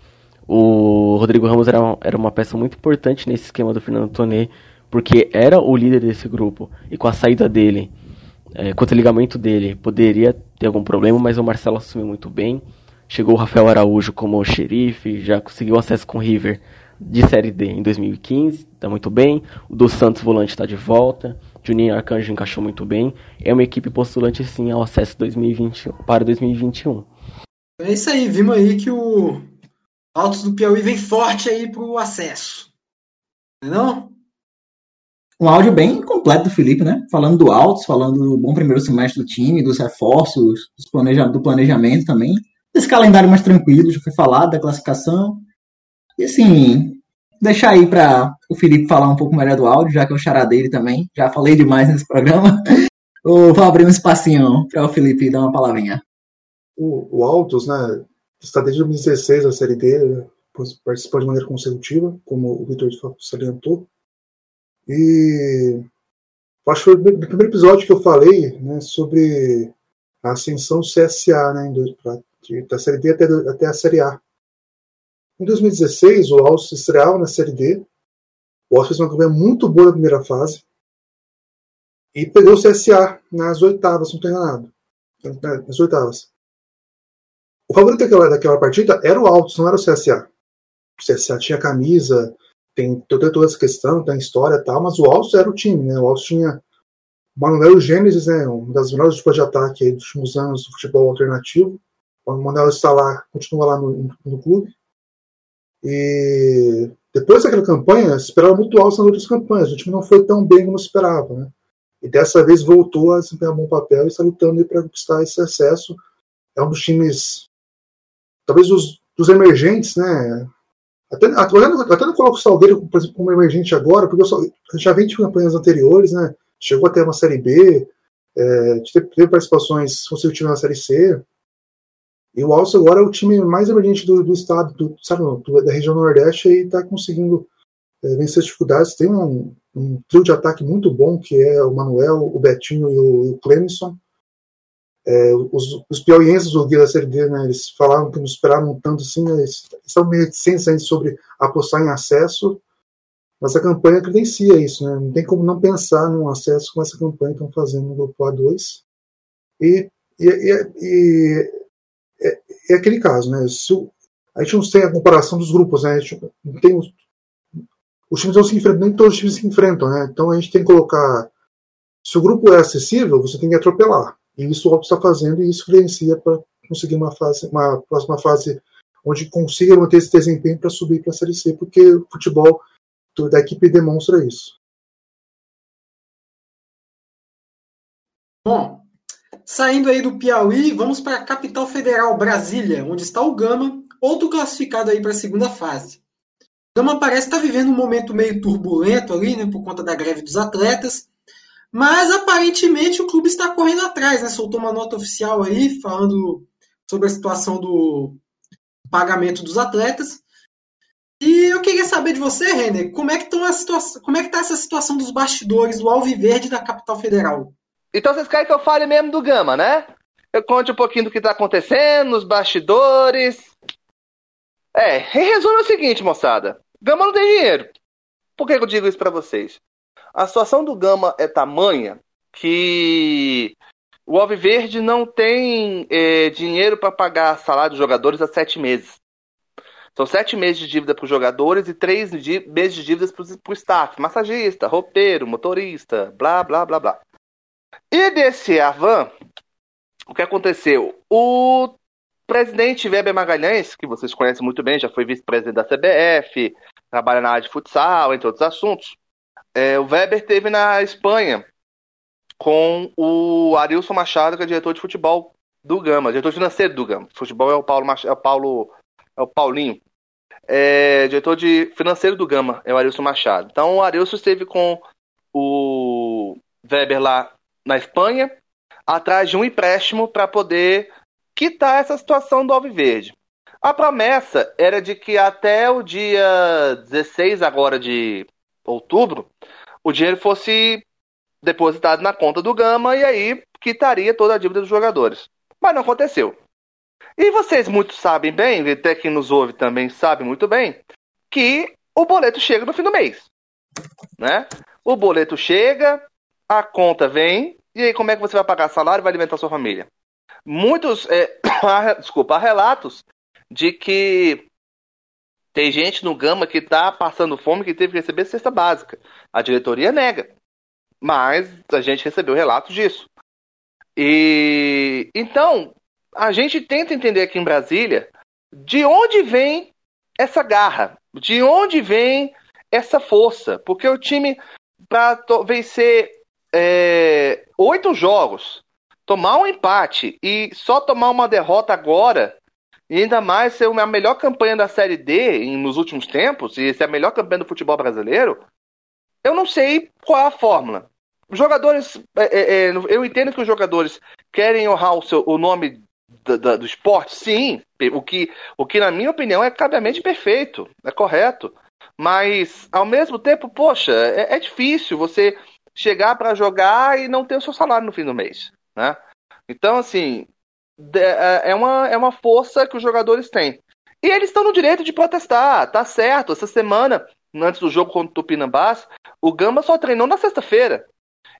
O Rodrigo Ramos era uma, era uma peça muito importante nesse esquema do Fernando Tonê porque era o líder desse grupo e com a saída dele, é, com o ligamento dele, poderia ter algum problema, mas o Marcelo assumiu muito bem. Chegou o Rafael Araújo como xerife, já conseguiu acesso com o River de Série D em 2015, está muito bem. O dos Santos volante está de volta. Juninho Arcanjo encaixou muito bem. É uma equipe postulante sim ao acesso 2020, para 2021. É isso aí, vimos aí que o Altos do Piauí vem forte aí pro acesso. Não? Um áudio bem completo do Felipe, né? Falando do Altos, falando do bom primeiro semestre do time, dos reforços, dos planeja do planejamento também. Esse calendário mais tranquilo, já foi falado, da classificação. E assim, deixar aí para o Felipe falar um pouco melhor do áudio, já que é o xará dele também. Já falei demais nesse programa. (laughs) Vou abrir um espacinho para o Felipe dar uma palavrinha. O, o Altos, né? está desde 2016 na Série D, né? participou de maneira consecutiva, como o Vitor salientou. E acho que foi o primeiro episódio que eu falei né, sobre a ascensão CSA, né, da Série D até, até a Série A. Em 2016, o Alce estreava na Série D. O Alce fez uma campanha muito boa na primeira fase. E pegou o CSA nas oitavas, não estou enganado. Nas oitavas. O favorito daquela, daquela partida era o Altos, não era o CSA. O CSA tinha camisa, tem toda, toda essa questão, tem história e tal, mas o Altos era o time, né? O Altos tinha o Manuel Gênesis, né? Uma das melhores duplas de ataque dos últimos anos do futebol alternativo. O Manuel está lá, continua lá no, no clube. E depois daquela campanha, esperava muito alto nas outras campanhas. O time não foi tão bem como esperava, né? E dessa vez voltou a desempenhar um bom papel e está lutando para conquistar esse acesso. É um dos times, talvez os dos emergentes, né? Até, até, até não coloco o Salgueiro, como emergente agora, porque já vem de campanhas anteriores, né? Chegou até uma Série B, é, teve, participações consecutivas na Série C. E o Alce agora é o time mais emergente do, do estado, do, sabe, do, da região Nordeste e está conseguindo é, vencer as dificuldades. Tem um, um, trio de ataque muito bom, que é o Manuel, o Betinho e o, o Clemson. É, os, os piauienses Série D, né, eles falaram que não esperavam tanto assim, né, eles estão meio reticentes sobre apostar em acesso, mas a campanha credencia isso, né, não tem como não pensar num acesso com essa campanha que estão fazendo no grupo A2. E, e, e, e é, é, aquele caso, né, se o, a gente não tem a comparação dos grupos, né, a gente não tem os, os times não se enfrentam, nem todos os times se enfrentam, né, então a gente tem que colocar se o grupo é acessível, você tem que atropelar. E isso o Alto está fazendo e isso influencia para conseguir uma fase, uma próxima fase onde consiga manter esse desempenho para subir para a Série C, porque o futebol da equipe demonstra isso. Bom, saindo aí do Piauí, vamos para a capital federal, Brasília, onde está o Gama, outro classificado aí para a segunda fase. O Gama parece estar tá vivendo um momento meio turbulento ali, né, por conta da greve dos atletas. Mas aparentemente o clube está correndo atrás, né? Soltou uma nota oficial aí falando sobre a situação do pagamento dos atletas. E eu queria saber de você, Renner, como é que estão a situação, como é que está essa situação dos bastidores do Alviverde da capital federal? Então vocês querem que eu fale mesmo do Gama, né? Eu conte um pouquinho do que está acontecendo, nos bastidores. É, em resumo é o seguinte, moçada. Gama não tem dinheiro. Por que eu digo isso para vocês? A situação do Gama é tamanha que o Alviverde não tem é, dinheiro para pagar salário dos jogadores há sete meses. São sete meses de dívida para os jogadores e três meses de dívidas para o staff, massagista, roupeiro, motorista, blá, blá, blá, blá. E desse Avan, o que aconteceu? O presidente Weber Magalhães, que vocês conhecem muito bem, já foi vice-presidente da CBF, trabalha na área de futsal, entre outros assuntos. É, o Weber teve na Espanha com o Arilson Machado, que é diretor de futebol do Gama, diretor financeiro do Gama. Futebol é o Paulo, Mach... é o Paulo, é o Paulinho. É, diretor de financeiro do Gama é o Arilson Machado. Então o Arilson esteve com o Weber lá na Espanha, atrás de um empréstimo para poder quitar essa situação do Alviverde. A promessa era de que até o dia 16 agora de outubro, o dinheiro fosse depositado na conta do Gama e aí quitaria toda a dívida dos jogadores. Mas não aconteceu. E vocês muito sabem bem, até quem nos ouve também sabe muito bem, que o boleto chega no fim do mês. Né? O boleto chega, a conta vem, e aí como é que você vai pagar salário e vai alimentar sua família? Muitos, é, (coughs) desculpa, há relatos de que tem gente no Gama que está passando fome que teve que receber cesta básica. A diretoria nega. Mas a gente recebeu relatos disso. E então, a gente tenta entender aqui em Brasília de onde vem essa garra, de onde vem essa força. Porque o time, para vencer é, oito jogos, tomar um empate e só tomar uma derrota agora e ainda mais ser a melhor campanha da Série D nos últimos tempos, e ser a melhor campanha do futebol brasileiro, eu não sei qual é a fórmula. Os jogadores, é, é, é eu entendo que os jogadores querem honrar o, seu, o nome do, do, do esporte? Sim. O que, o que, na minha opinião, é cabeamente perfeito, é correto. Mas, ao mesmo tempo, poxa, é, é difícil você chegar para jogar e não ter o seu salário no fim do mês, né? Então, assim, é, é uma, é uma força que os jogadores têm. E eles estão no direito de protestar, tá certo. Essa semana, antes do jogo contra o Tupinambás, o Gamba só treinou na sexta-feira.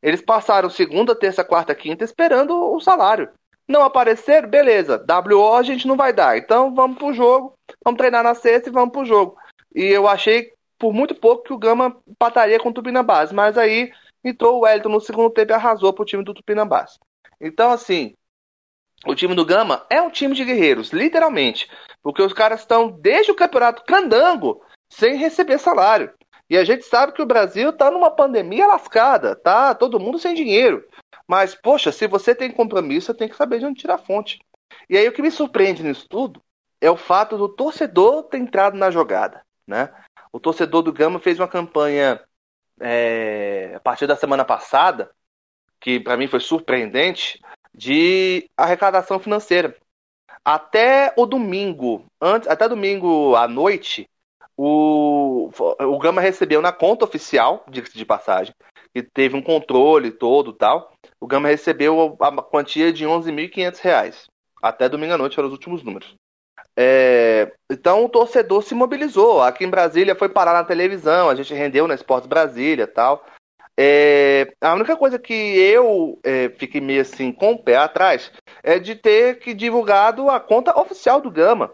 Eles passaram segunda, terça, quarta, quinta esperando o salário. Não apareceram, beleza. WO a gente não vai dar. Então vamos pro jogo, vamos treinar na sexta e vamos pro jogo. E eu achei por muito pouco que o Gama pataria com o Tupinambás, mas aí entrou o Wellington no segundo tempo e arrasou pro time do Tupinambás. Então, assim, o time do Gama é um time de guerreiros, literalmente. Porque os caras estão desde o campeonato candango sem receber salário. E a gente sabe que o Brasil está numa pandemia lascada, tá? Todo mundo sem dinheiro. Mas, poxa, se você tem compromisso, você tem que saber de onde tirar a fonte. E aí o que me surpreende nisso tudo é o fato do torcedor ter entrado na jogada, né? O torcedor do Gama fez uma campanha é, a partir da semana passada, que para mim foi surpreendente, de arrecadação financeira. Até o domingo, antes, até domingo à noite, o, o Gama recebeu na conta oficial, diga-se de passagem, que teve um controle todo tal. O Gama recebeu a quantia de R$ 11.500. Até domingo à noite foram os últimos números. É, então o torcedor se mobilizou. Aqui em Brasília foi parar na televisão, a gente rendeu na Esportes Brasília tal. É, a única coisa que eu é, fiquei meio assim com o pé atrás é de ter que divulgado a conta oficial do Gama.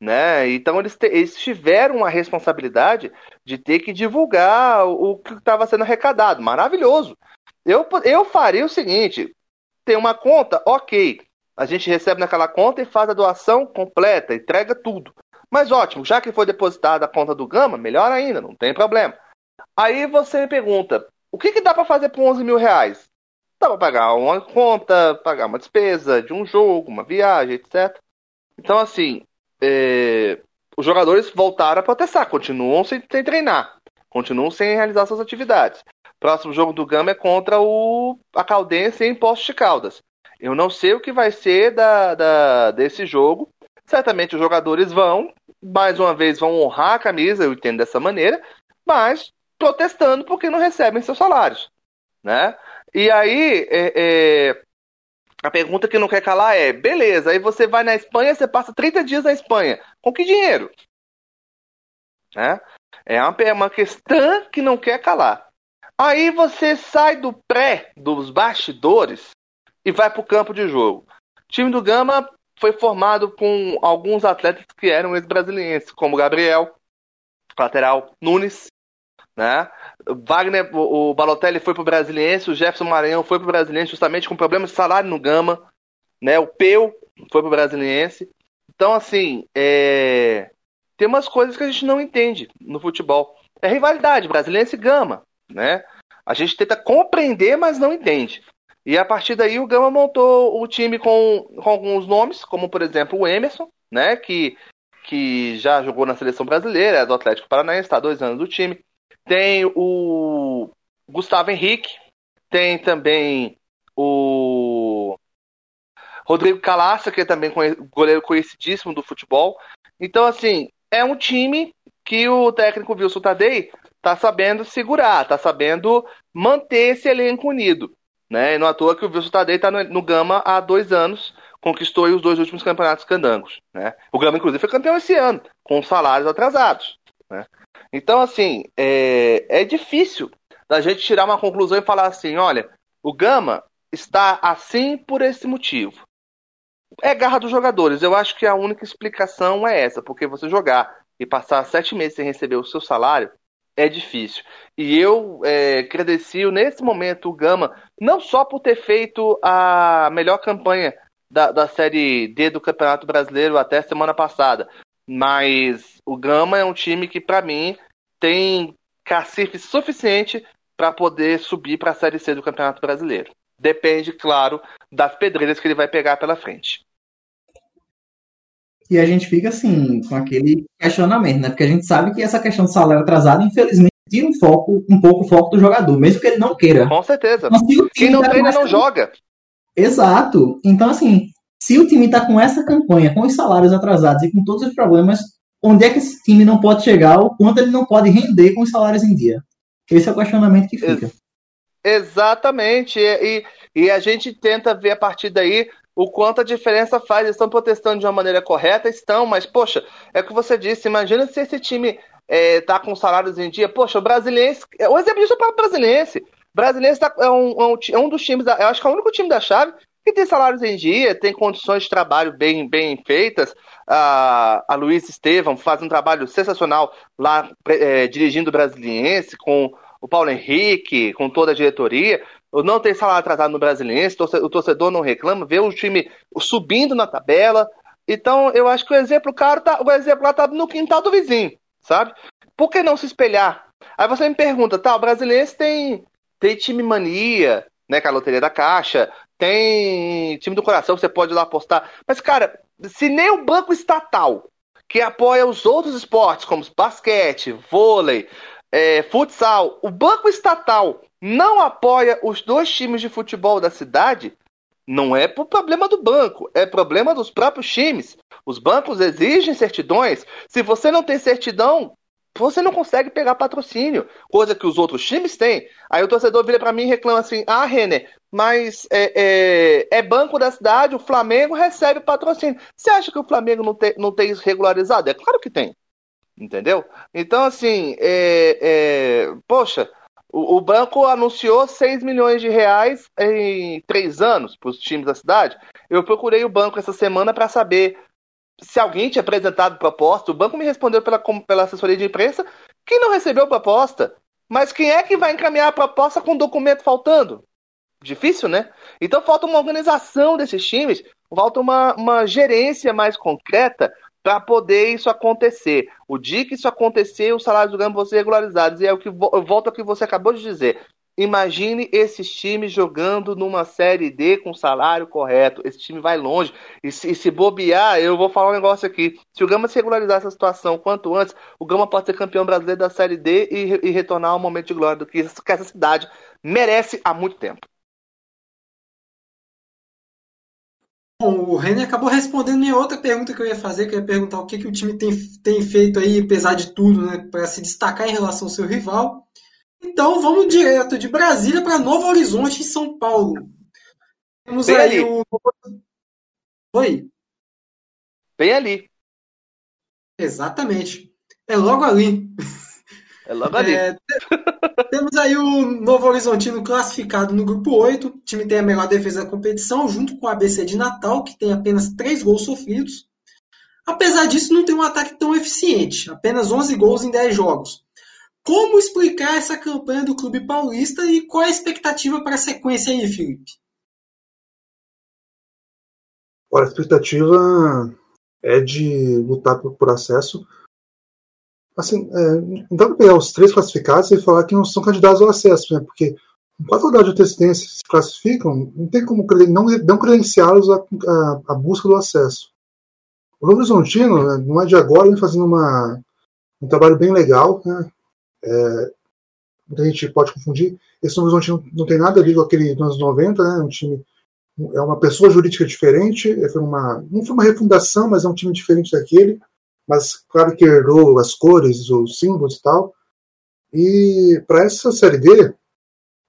Né? Então eles, te, eles tiveram a responsabilidade de ter que divulgar o, o que estava sendo arrecadado. Maravilhoso. Eu, eu faria o seguinte: tem uma conta, ok. A gente recebe naquela conta e faz a doação completa, entrega tudo. Mas ótimo, já que foi depositada a conta do Gama, melhor ainda, não tem problema. Aí você me pergunta, o que, que dá para fazer por 11 mil reais? Dá para pagar uma conta, pagar uma despesa de um jogo, uma viagem, etc. Então, assim, é... os jogadores voltaram a protestar, continuam sem, sem treinar, continuam sem realizar suas atividades. Próximo jogo do Gama é contra o a Caldense em Posto de Caldas. Eu não sei o que vai ser da, da, desse jogo. Certamente os jogadores vão, mais uma vez, vão honrar a camisa, eu entendo dessa maneira, mas protestando porque não recebem seus salários. Né? E aí, é, é, a pergunta que não quer calar é: beleza, aí você vai na Espanha, você passa 30 dias na Espanha. Com que dinheiro? Né? É uma, é uma questão que não quer calar. Aí você sai do pré, dos bastidores, e vai para o campo de jogo. O time do Gama foi formado com alguns atletas que eram ex-brasilienses, como Gabriel, lateral, Nunes, né? Wagner, o, Balotelli foi pro Brasiliense, o Jefferson Maranhão foi pro Brasiliense justamente com problemas de salário no Gama, né? O Peu foi pro Brasiliense. Então, assim, é... tem umas coisas que a gente não entende no futebol. É rivalidade, Brasiliense e Gama, né? A gente tenta compreender, mas não entende. E a partir daí o Gama montou o time com, com alguns nomes, como por exemplo o Emerson, né, que, que já jogou na seleção brasileira, é do Atlético Paranaense, está há dois anos do time. Tem o Gustavo Henrique, tem também o Rodrigo Calaça, que é também goleiro conhecidíssimo do futebol. Então, assim, é um time que o técnico Wilson Tadei tá sabendo segurar, tá sabendo manter esse elenco unido. Né? E não à toa que o Wilson Tadei está no, no, Gama há dois anos, conquistou os dois últimos campeonatos candangos. Né? O Gama, inclusive, foi campeão esse ano, com salários atrasados. Né? Então, assim, é, é difícil da gente tirar uma conclusão e falar assim: olha, o Gama está assim por esse motivo. É garra dos jogadores. Eu acho que a única explicação é essa, porque você jogar e passar sete meses sem receber o seu salário é difícil. E eu é, nesse momento o Gama, não só por ter feito a melhor campanha da, da Série D do Campeonato Brasileiro até semana passada, mas o Gama é um time que, para mim, tem cacife suficiente para poder subir para a Série C do Campeonato Brasileiro. Depende, claro, das pedreiras que ele vai pegar pela frente. E a gente fica assim, com aquele questionamento, né? Porque a gente sabe que essa questão do salário atrasado, infelizmente, tira um foco, um pouco o foco do jogador, mesmo que ele não queira. Com certeza. Quem não treina não joga. Exato. Então, assim, se o time está com essa campanha, com os salários atrasados e com todos os problemas, onde é que esse time não pode chegar, o quanto ele não pode render com os salários em dia? Esse é o questionamento que fica. Exatamente. E, e a gente tenta ver a partir daí o quanto a diferença faz. Eles estão protestando de uma maneira correta? Estão, mas, poxa, é o que você disse. Imagina se esse time é, tá com salários em dia. Poxa, o Brasiliense. O exemplo disso é para o Brasiliense. O Brasiliense tá, é, um, é, um, é um dos times, da, eu acho que é o único time da chave que tem salários em dia, tem condições de trabalho bem, bem feitas. A, a Luiz Estevam faz um trabalho sensacional lá é, dirigindo o Brasiliense, com o Paulo Henrique, com toda a diretoria. Não tem salário atrasado no Brasiliense, o torcedor não reclama, vê o time subindo na tabela. Então, eu acho que o exemplo, cara, tá, o exemplo lá tá no quintal do vizinho, sabe? Por que não se espelhar? Aí você me pergunta, tá, o Brasiliense tem, tem time mania, né, que é a loteria da Caixa, tem time do coração, você pode ir lá apostar. Mas, cara, se nem o banco estatal, que apoia os outros esportes, como basquete, vôlei, é, futsal, o banco estatal não apoia os dois times de futebol da cidade, não é por problema do banco, é problema dos próprios times. Os bancos exigem certidões. Se você não tem certidão, você não consegue pegar patrocínio, coisa que os outros times têm. Aí o torcedor vira para mim e reclama assim: ah, Renner, mas é, é, é, banco da cidade, o Flamengo recebe patrocínio. Você acha que o Flamengo não tem, não tem isso regularizado? É claro que tem. Entendeu? Então, assim, é, é poxa, o, o, banco anunciou 6 milhões de reais em três anos para os times da cidade. Eu procurei o banco essa semana para saber se alguém tinha apresentado proposta. O banco me respondeu pela, pela assessoria de imprensa que não recebeu proposta. Mas quem é que vai encaminhar a proposta com documento faltando? Difícil, né? Então falta uma organização desses times, falta uma, uma gerência mais concreta para poder isso acontecer. O dia que isso acontecer, os salários do Gama vão ser regularizados. E é o que eu volto ao que você acabou de dizer. Imagine esses times jogando numa série D com salário correto. Esse time vai longe. E se, e se, bobear, eu vou falar um negócio aqui. Se o Gama se regularizar essa situação quanto antes, o Gama pode ser campeão brasileiro da série D e, e retornar ao momento de glória do que, que essa cidade merece há muito tempo. Bom, o René acabou respondendo minha outra pergunta que eu ia fazer, que eu ia perguntar o que, que o time tem, tem feito aí, apesar de tudo, né, para se destacar em relação ao seu rival. Então vamos direto de Brasília para Novo Horizonte, em São Paulo. Temos Bem aí ali. o. Oi? Bem ali. Exatamente. É logo ali. É logo ali. É, temos aí o Novo Horizontino classificado no grupo 8. O time tem a melhor defesa da competição, junto com o ABC de Natal, que tem apenas 3 gols sofridos. Apesar disso, não tem um ataque tão eficiente, apenas 11 gols em 10 jogos. Como explicar essa campanha do clube paulista e qual a expectativa para a sequência aí, Felipe? Olha, a expectativa é de lutar por acesso assim, é, não dá para pegar os três classificados e falar que não são candidatos ao acesso, né? Porque com quatro rodadas de antecedência se classificam, não tem como não, não credenciá-los à, busca do acesso. O Novo Horizontino, né, não é de agora, vem fazendo uma, um trabalho bem legal, né? É, muita gente pode confundir. Esse Novo Horizontino não tem nada a ver com aquele dos anos 90, né? Um time é uma pessoa jurídica diferente, foi uma, não foi uma refundação, mas é um time diferente daquele mas claro que herdou as cores, os símbolos e tal. E para essa Série D,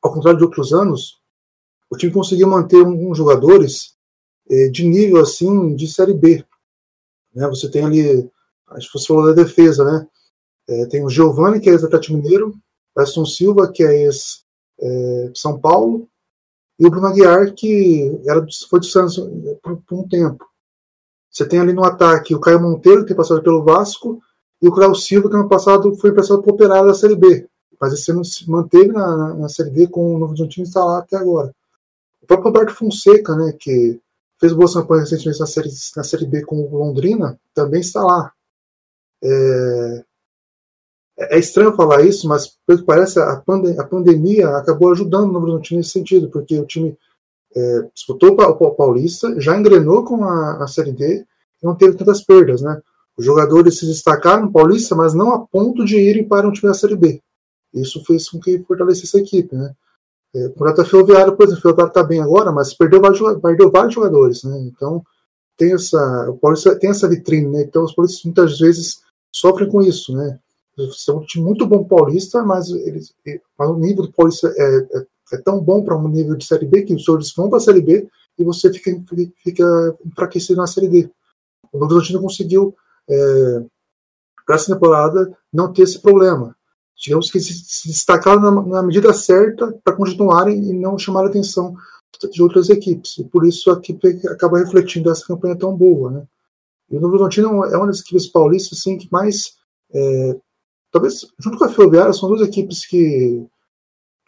ao contrário de outros anos, o time conseguiu manter uns jogadores eh, de nível assim de Série B. Né? Você tem ali, acho que você falou da defesa, né? É, tem o Giovanni, que é ex-Atlético Mineiro, o Aston Silva, que é ex-São é, Paulo, e o Bruno Aguiar, que era, foi do Santos por, por um tempo. Você tem ali no ataque o Caio Monteiro, que tem passado pelo Vasco, e o Cláudio Silva, que no passado foi emprestado para o Operário da Série B. Mas esse ano se manteve na, na, Série B com o Novo Horizontino instalado até agora. O próprio Roberto Fonseca, né, que fez boas campanhas recentemente na série, na série B com o Londrina, também está lá. É, é estranho falar isso, mas pelo que parece, a, pandem a pandemia acabou ajudando o Novo Horizontino nesse sentido, porque o time é, disputou o Paulista, já engrenou com a, a Série D não teve tantas perdas, né? Os jogadores se destacaram no Paulista, mas não a ponto de irem para um time da Série B. Isso fez com que fortalecesse a equipe, né? É, o Prata Ferroviário, por exemplo, o Ferroviário está bem agora, mas perdeu vários, perdeu vários jogadores, né? Então, tem essa, o Paulista tem essa vitrine, né? Então os paulistas muitas vezes sofrem com isso, né? São um time muito bom paulista, mas, eles, mas o nível do Paulista é, é, é tão bom para um nível de Série B que os senhores vão para a Série B e você fica, fica enfraquecido na Série D. O Novo Horizontino conseguiu, é, para essa temporada, não ter esse problema. Digamos que se, se destacaram na, na, medida certa para continuarem e não chamar a atenção de outras equipes. E por isso a equipe acaba refletindo essa campanha tão boa. Né? E o Novo Horizontino é uma das equipes paulistas assim, que mais. É, talvez, junto com a Ferroviária, são duas equipes que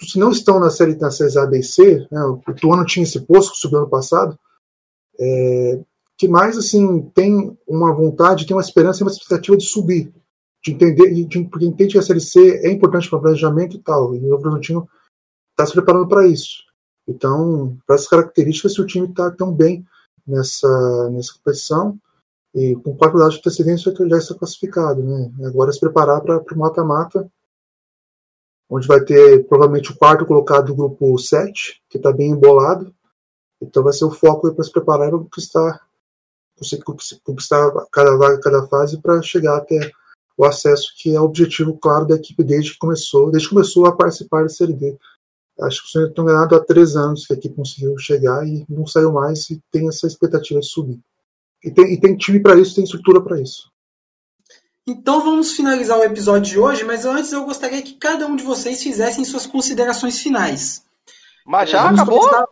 se não estão na série na série A, B e C, né, o Tuano tinha esse posto que subiu ano passado, é, que mais assim tem uma vontade, tem uma esperança e uma expectativa de subir, de entender, de, porque entende que a série C é importante para o planejamento e tal, e o Bragantino está se preparando para isso. Então, para essas características, se o time está tão bem nessa, nessa competição, e com quatro dados de antecedência já está classificado, né? Agora se preparar para o mata-mata onde vai ter provavelmente o quarto colocado do grupo 7, que está bem embolado. Então vai ser o foco para se preparar para conquistar, conquistar cada vaga, cada fase para chegar até o acesso, que é o objetivo claro da equipe desde que começou, desde que começou a participar da Série D. Acho que o Senhor estão ganhado há três anos que a equipe conseguiu chegar e não saiu mais e tem essa expectativa de subir. E tem, e tem time para isso, tem estrutura para isso. Então vamos finalizar o episódio de hoje, mas antes eu gostaria que cada um de vocês fizessem suas considerações finais. Mas já vamos acabou? Começar...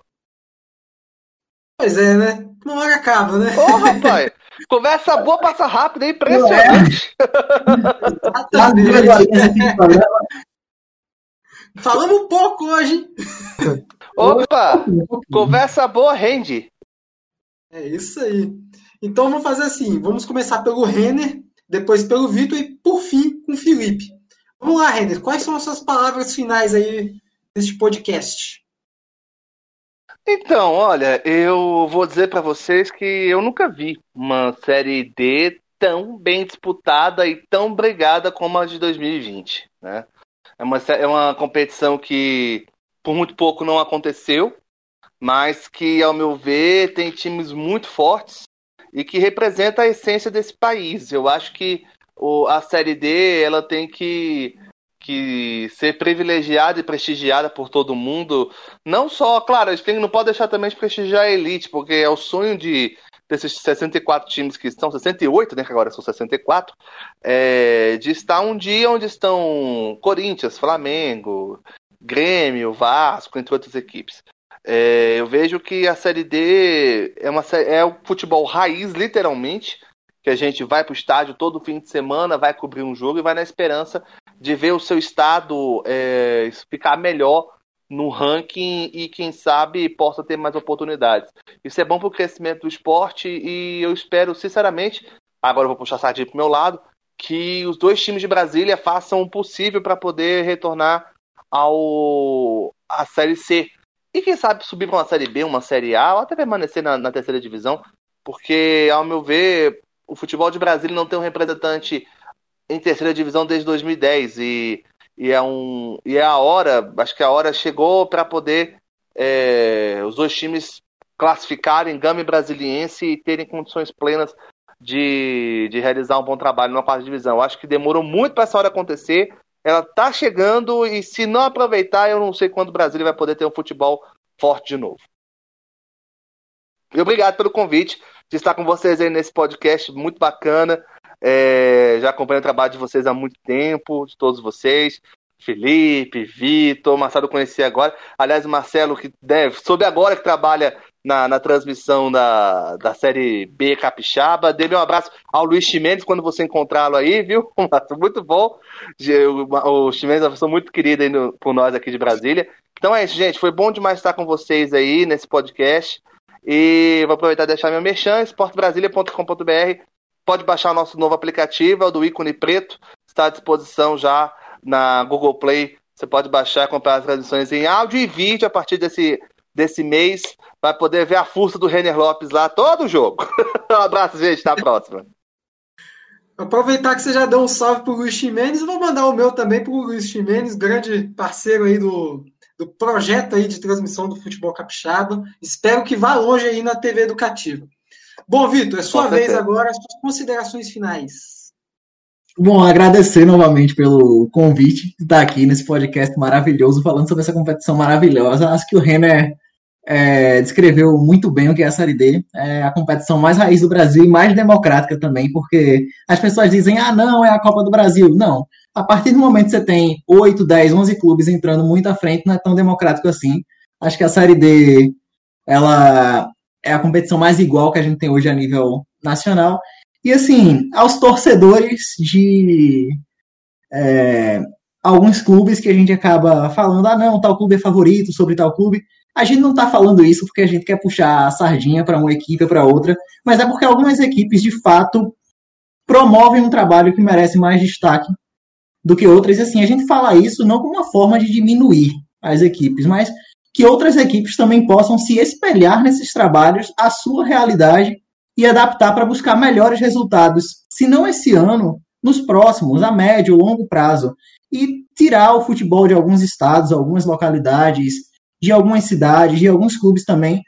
Pois é, né? Uma hora acaba, né? Ô, rapaz! Conversa boa passa rápido, é impressionante. (laughs) Falamos um pouco hoje. Opa! Conversa boa rende. É isso aí. Então vamos fazer assim: vamos começar pelo Renner, depois pelo Vitor e, por fim, com o Felipe. Vamos lá, Render, quais são as suas palavras finais aí neste podcast? Então, olha, eu vou dizer para vocês que eu nunca vi uma série D tão bem disputada e tão brigada como a de 2020, né? É uma, é uma competição que por muito pouco não aconteceu, mas que, ao meu ver, tem times muito fortes e que representa a essência desse país. Eu acho que o, a Série D ela tem que, que ser privilegiada e prestigiada por todo mundo. Não só, claro, a gente não pode deixar também de prestigiar a elite, porque é o sonho de desses 64 times que estão, 68, né, que agora são 64, é, de estar um dia onde estão Corinthians, Flamengo, Grêmio, Vasco, entre outras equipes. É, eu vejo que a Série D é, uma, é o futebol raiz, literalmente, que a gente vai para o estádio todo fim de semana, vai cobrir um jogo e vai na esperança de ver o seu estado é, ficar melhor no ranking e, quem sabe, possa ter mais oportunidades. Isso é bom para o crescimento do esporte e eu espero, sinceramente, agora eu vou puxar a sardinha para meu lado, que os dois times de Brasília façam o possível para poder retornar ao à Série C. E quem sabe subir para uma Série B, uma Série A, ou até permanecer na, na, terceira divisão, porque, ao meu ver, o futebol de Brasília não tem um representante em terceira divisão desde 2010 e, e, é, um, e é a hora, acho que a hora chegou para poder é, os dois times classificarem Gama e Brasiliense e terem condições plenas de, de realizar um bom trabalho na quarta divisão. Eu acho que demorou muito para essa hora acontecer ela tá chegando e se não aproveitar, eu não sei quando o Brasil vai poder ter um futebol forte de novo. E obrigado pelo convite de estar com vocês aí nesse podcast muito bacana. É, já acompanho o trabalho de vocês há muito tempo, de todos vocês. Felipe, Vitor, Marcelo conheci agora. Aliás, Marcelo, que deve, soube agora que trabalha na, na transmissão da, da Série B Capixaba. Dê um abraço ao Luiz Chimenez quando você encontrá-lo aí, viu? (laughs) Muito bom. O, o Chimenez é uma pessoa muito querida aí no, por nós aqui de Brasília. Então é isso, gente. Foi bom demais estar com vocês aí nesse podcast. E vou aproveitar e deixar meu merchan, esportebrasilia.com.br. Pode baixar o nosso novo aplicativo, é o do ícone preto. Está à disposição já na Google Play. Você pode baixar e comprar as transmissões em áudio e vídeo a partir desse desse mês. Vai poder ver a força do Renner Lopes lá todo o jogo. (laughs) um abraço, gente. Até a próxima. Aproveitar que você já deu um salve pro Luiz Ximenes, vou mandar o meu também pro Luiz Ximenes, grande parceiro aí do, do projeto aí de transmissão do futebol capixaba. Espero que vá longe aí na TV educativa. Bom, Vitor, é sua vez agora, suas considerações finais. Bom, agradecer novamente pelo convite de estar aqui nesse podcast maravilhoso, falando sobre essa competição maravilhosa. Acho que o Renner é, descreveu muito bem o que é a Série D. É a competição mais raiz do Brasil e mais democrática também, porque as pessoas dizem, ah, não, é a Copa do Brasil. Não. A partir do momento que você tem 8, 10, 11 clubes entrando muito à frente, não é tão democrático assim. Acho que a Série D, ela é a competição mais igual que a gente tem hoje a nível nacional. E assim, aos torcedores de é, alguns clubes que a gente acaba falando, ah não, tal clube é favorito sobre tal clube. A gente não está falando isso porque a gente quer puxar a sardinha para uma equipe ou para outra, mas é porque algumas equipes de fato promovem um trabalho que merece mais destaque do que outras. E assim, a gente fala isso não como uma forma de diminuir as equipes, mas que outras equipes também possam se espelhar nesses trabalhos, a sua realidade e adaptar para buscar melhores resultados, se não esse ano, nos próximos, a médio, longo prazo, e tirar o futebol de alguns estados, algumas localidades, de algumas cidades, de alguns clubes também,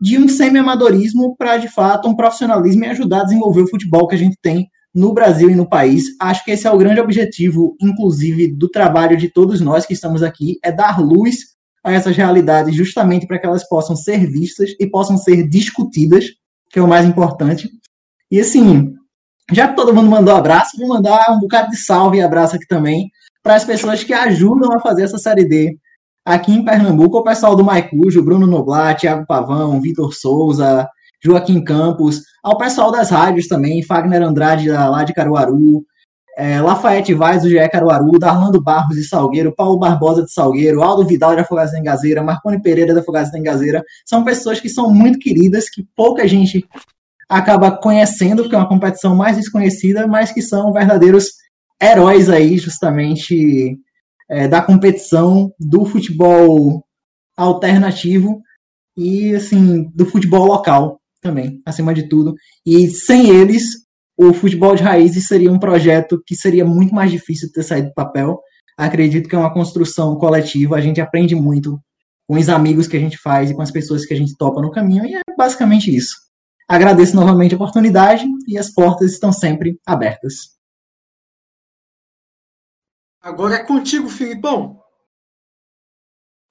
de um semi-amadorismo para, de fato, um profissionalismo e ajudar a desenvolver o futebol que a gente tem no Brasil e no país. Acho que esse é o grande objetivo, inclusive, do trabalho de todos nós que estamos aqui, é dar luz a essas realidades justamente para que elas possam ser vistas e possam ser discutidas, que é o mais importante. E assim, já que todo mundo mandou abraço, vou mandar um bocado de salve e abraço aqui também para as pessoas que ajudam a fazer essa série D. Aqui em Pernambuco, o pessoal do Maicujo, Bruno Noblat, Thiago Pavão, Vitor Souza, Joaquim Campos, ao pessoal das rádios também, Fagner Andrade lá de Caruaru, é, Lafayette Vaz do GE Caruaru, Darlando Barros de Salgueiro, Paulo Barbosa de Salgueiro, Aldo Vidal de Afogados da Engazeira, Marconi Pereira de Afogados da são pessoas que são muito queridas, que pouca gente acaba conhecendo, porque é uma competição mais desconhecida, mas que são verdadeiros heróis aí, justamente, é, da competição do futebol alternativo e, assim, do futebol local também, acima de tudo. E sem eles, o futebol de raízes seria um projeto que seria muito mais difícil de ter saído do papel. Acredito que é uma construção coletiva, a gente aprende muito com os amigos que a gente faz e com as pessoas que a gente topa no caminho, e é basicamente isso. Agradeço novamente a oportunidade e as portas estão sempre abertas. Agora é contigo, Filipão.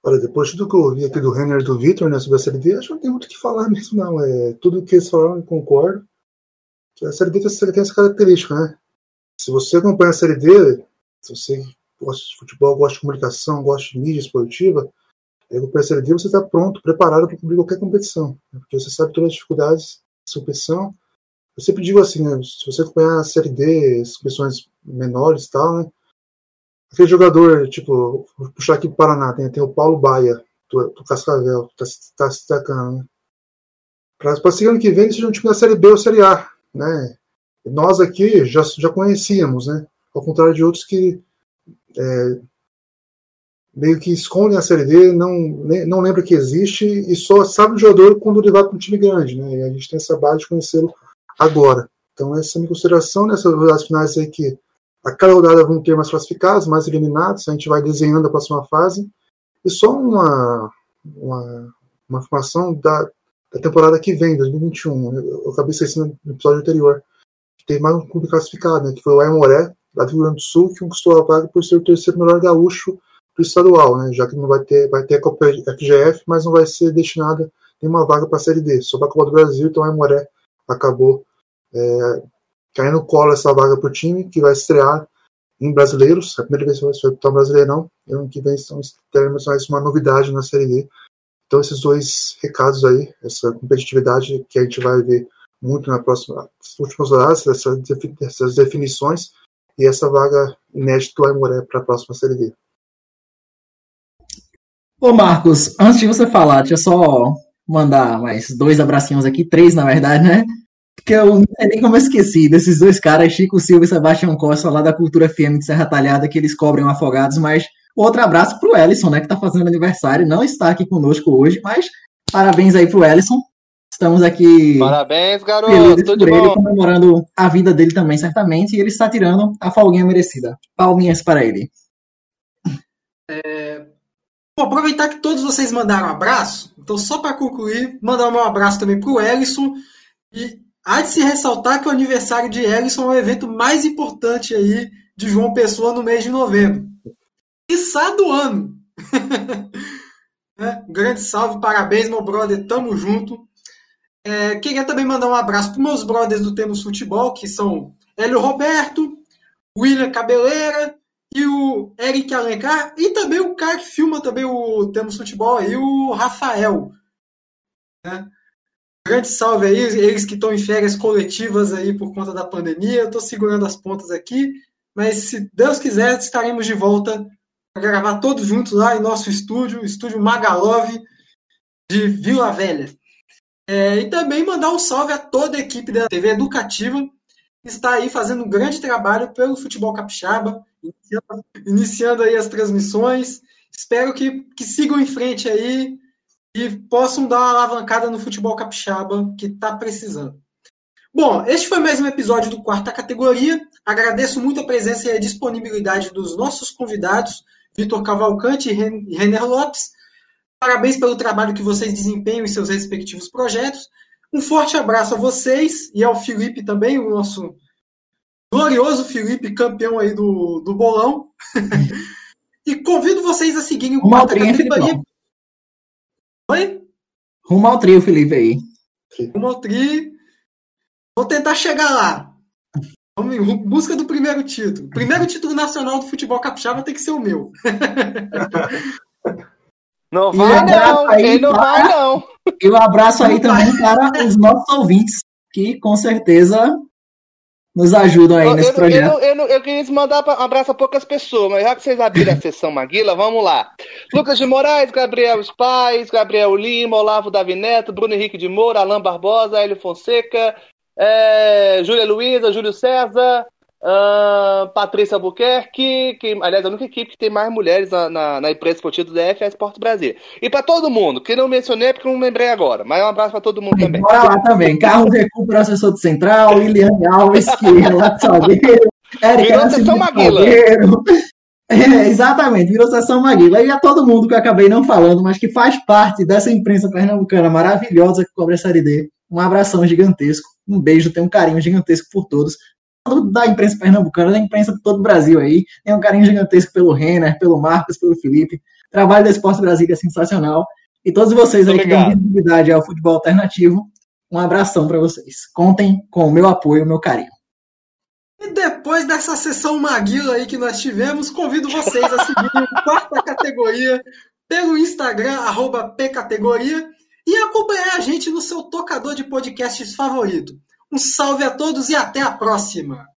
Olha, depois de tudo que eu ouvi aqui do Renner do Victor né, sobre a Série acho que não tem muito o que falar (laughs) mesmo, não. É, tudo que eles falaram, eu concordo que a Série D tem essa característica, né? Se você acompanha a Série D, se você gosta de futebol, gosta de comunicação, gosta de mídia esportiva, aí Série D, você está pronto, preparado para cobrir qualquer competição. Né? Porque você sabe todas as dificuldades da competição. Eu sempre digo assim, né? se você acompanhar a Série D, as competições menores e tal, né? Aquele jogador, tipo, vou puxar aqui para Paraná, tem, tem o Paulo Baia, do, do Cascavel, que está tá se destacando, né? Para seguir ano que vem, seja um time da Série B ou Série A né? Nós aqui já, já conhecíamos, né? Ao contrário de outros que é, meio que escondem a Série D, não, não lembra que existe e só sabe o jogador quando ele vai para um time grande, né? E a gente tem essa base de conhecê-lo agora. Então, essa é a minha consideração nessas finais aí que a cada rodada vão ter mais classificados, mais eliminados, a gente vai desenhando a próxima fase. E só uma, uma, uma informação da, da temporada que vem, 2021. Eu, eu acabei esquecendo no episódio anterior. Tem mais um clube classificado, né, que foi o Aimoré, lá do Rio Grande do Sul, que conquistou a vaga por ser o terceiro melhor gaúcho do estadual, né, já que não vai ter, vai ter a Copa FGF, mas não vai ser destinada nenhuma vaga para a Série D, só para a Copa do Brasil, então o Aimoré acabou é, caindo no colo essa vaga para o time, que vai estrear em brasileiros, a primeira vez que vai disputar um brasileirão, e ano que vem teremos mais uma novidade na Série D, então, esses dois recados aí, essa competitividade que a gente vai ver muito na próxima, nas últimas rodadas, essas, essas definições e essa vaga inédita do Aimoré para a próxima Série D. Ô Marcos, antes de você falar, deixa eu só mandar mais dois abracinhos aqui, três na verdade, né? Porque eu não sei nem como eu esqueci desses dois caras, Chico Silva e Sebastião Costa, lá da Cultura FM de Serra Talhada, que eles cobrem afogados, mas Outro abraço pro Ellison, né, que tá fazendo aniversário, não está aqui conosco hoje, mas parabéns aí pro Ellison. Estamos aqui. Parabéns, garoto. Tudo por ele, bom. comemorando a vida dele também, certamente, e ele está tirando a folguinha merecida. Palminhas para ele. É... Vou aproveitar que todos vocês mandaram um abraço, então só para concluir, mandar um abraço também pro Ellison e há de se ressaltar que o aniversário de Ellison é o evento mais importante aí de João Pessoa no mês de novembro. Quiçá do ano. (laughs) é, grande salve, parabéns, meu brother, tamo junto. É, queria também mandar um abraço para meus brothers do Temos Futebol, que são Hélio Roberto, William Cabeleira e o Eric Alencar, e também o cara que filma também o Temos Futebol aí, o Rafael. Né? Grande salve aí, eles que estão em férias coletivas aí por conta da pandemia. Eu estou segurando as pontas aqui, mas se Deus quiser, estaremos de volta para gravar todos juntos lá em nosso estúdio, estúdio Magalov de Vila Velha. É, e também mandar um salve a toda a equipe da TV Educativa, que está aí fazendo um grande trabalho pelo futebol capixaba, iniciando, aí as transmissões. Espero que, que sigam em frente aí e possam dar uma alavancada no futebol capixaba que está precisando. Bom, este foi mais um episódio do Quarta Categoria. Agradeço muito a presença e a disponibilidade dos nossos convidados, Vitor Cavalcante e Renner Lopes. Parabéns pelo trabalho que vocês desempenham em seus respectivos projetos. Um forte abraço a vocês e ao Felipe também, o nosso glorioso Felipe, campeão aí do, do bolão. (laughs) e convido vocês a seguirem o Quarta Categoria. Oi? Rumo ao trio, Felipe, aí. Rumo ao trio. Vou tentar chegar lá. Vamos em busca do primeiro título. Primeiro título nacional do futebol capixaba tem que ser o meu. (laughs) Não vai não, aí não vai não. E um abraço aí também para os nossos ouvintes, que com certeza nos ajudam aí eu, nesse eu, projeto. Eu, eu, eu, queria mandar um abraço a poucas pessoas, mas já que vocês abriram a sessão Maguila, vamos lá. Lucas de Moraes, Gabriel Spais, Gabriel Lima, Olavo Davi Neto, Bruno Henrique de Moura, Alain Barbosa, Hélio Fonseca, é, Júlia Luiza, Júlio César, uh, Patrícia Albuquerque, que, aliás, a única equipe que tem mais mulheres na, na, na imprensa esportiva do DF é a Sport Brasil. E para todo mundo, que não mencionei porque não lembrei agora, mas um abraço para todo mundo também. Bora lá também. Carlos Recupera, assessor do Central, Liliane Alves, que é lá de Salgueiro, (laughs) Érica Sessão Maguila. (laughs) É, exatamente, virou sessão Maguila. E a todo mundo que eu acabei não falando, mas que faz parte dessa imprensa pernambucana maravilhosa que cobre a Série D. Um abração gigantesco, um beijo, tenho um carinho gigantesco por todos da imprensa pernambucana, da imprensa de todo o Brasil aí. Tem um carinho gigantesco pelo Renner, pelo Marcos, pelo Felipe. O trabalho da Esporte Brasil é sensacional. E todos vocês aí que dão visibilidade ao futebol alternativo, um abração para vocês. Contem com o meu apoio, o meu carinho. E depois dessa sessão Maguila aí que nós tivemos, convido vocês a seguir a quarta categoria pelo Instagram, arroba pcategoria, e acompanhar a gente no seu tocador de podcasts favorito. Um salve a todos e até a próxima!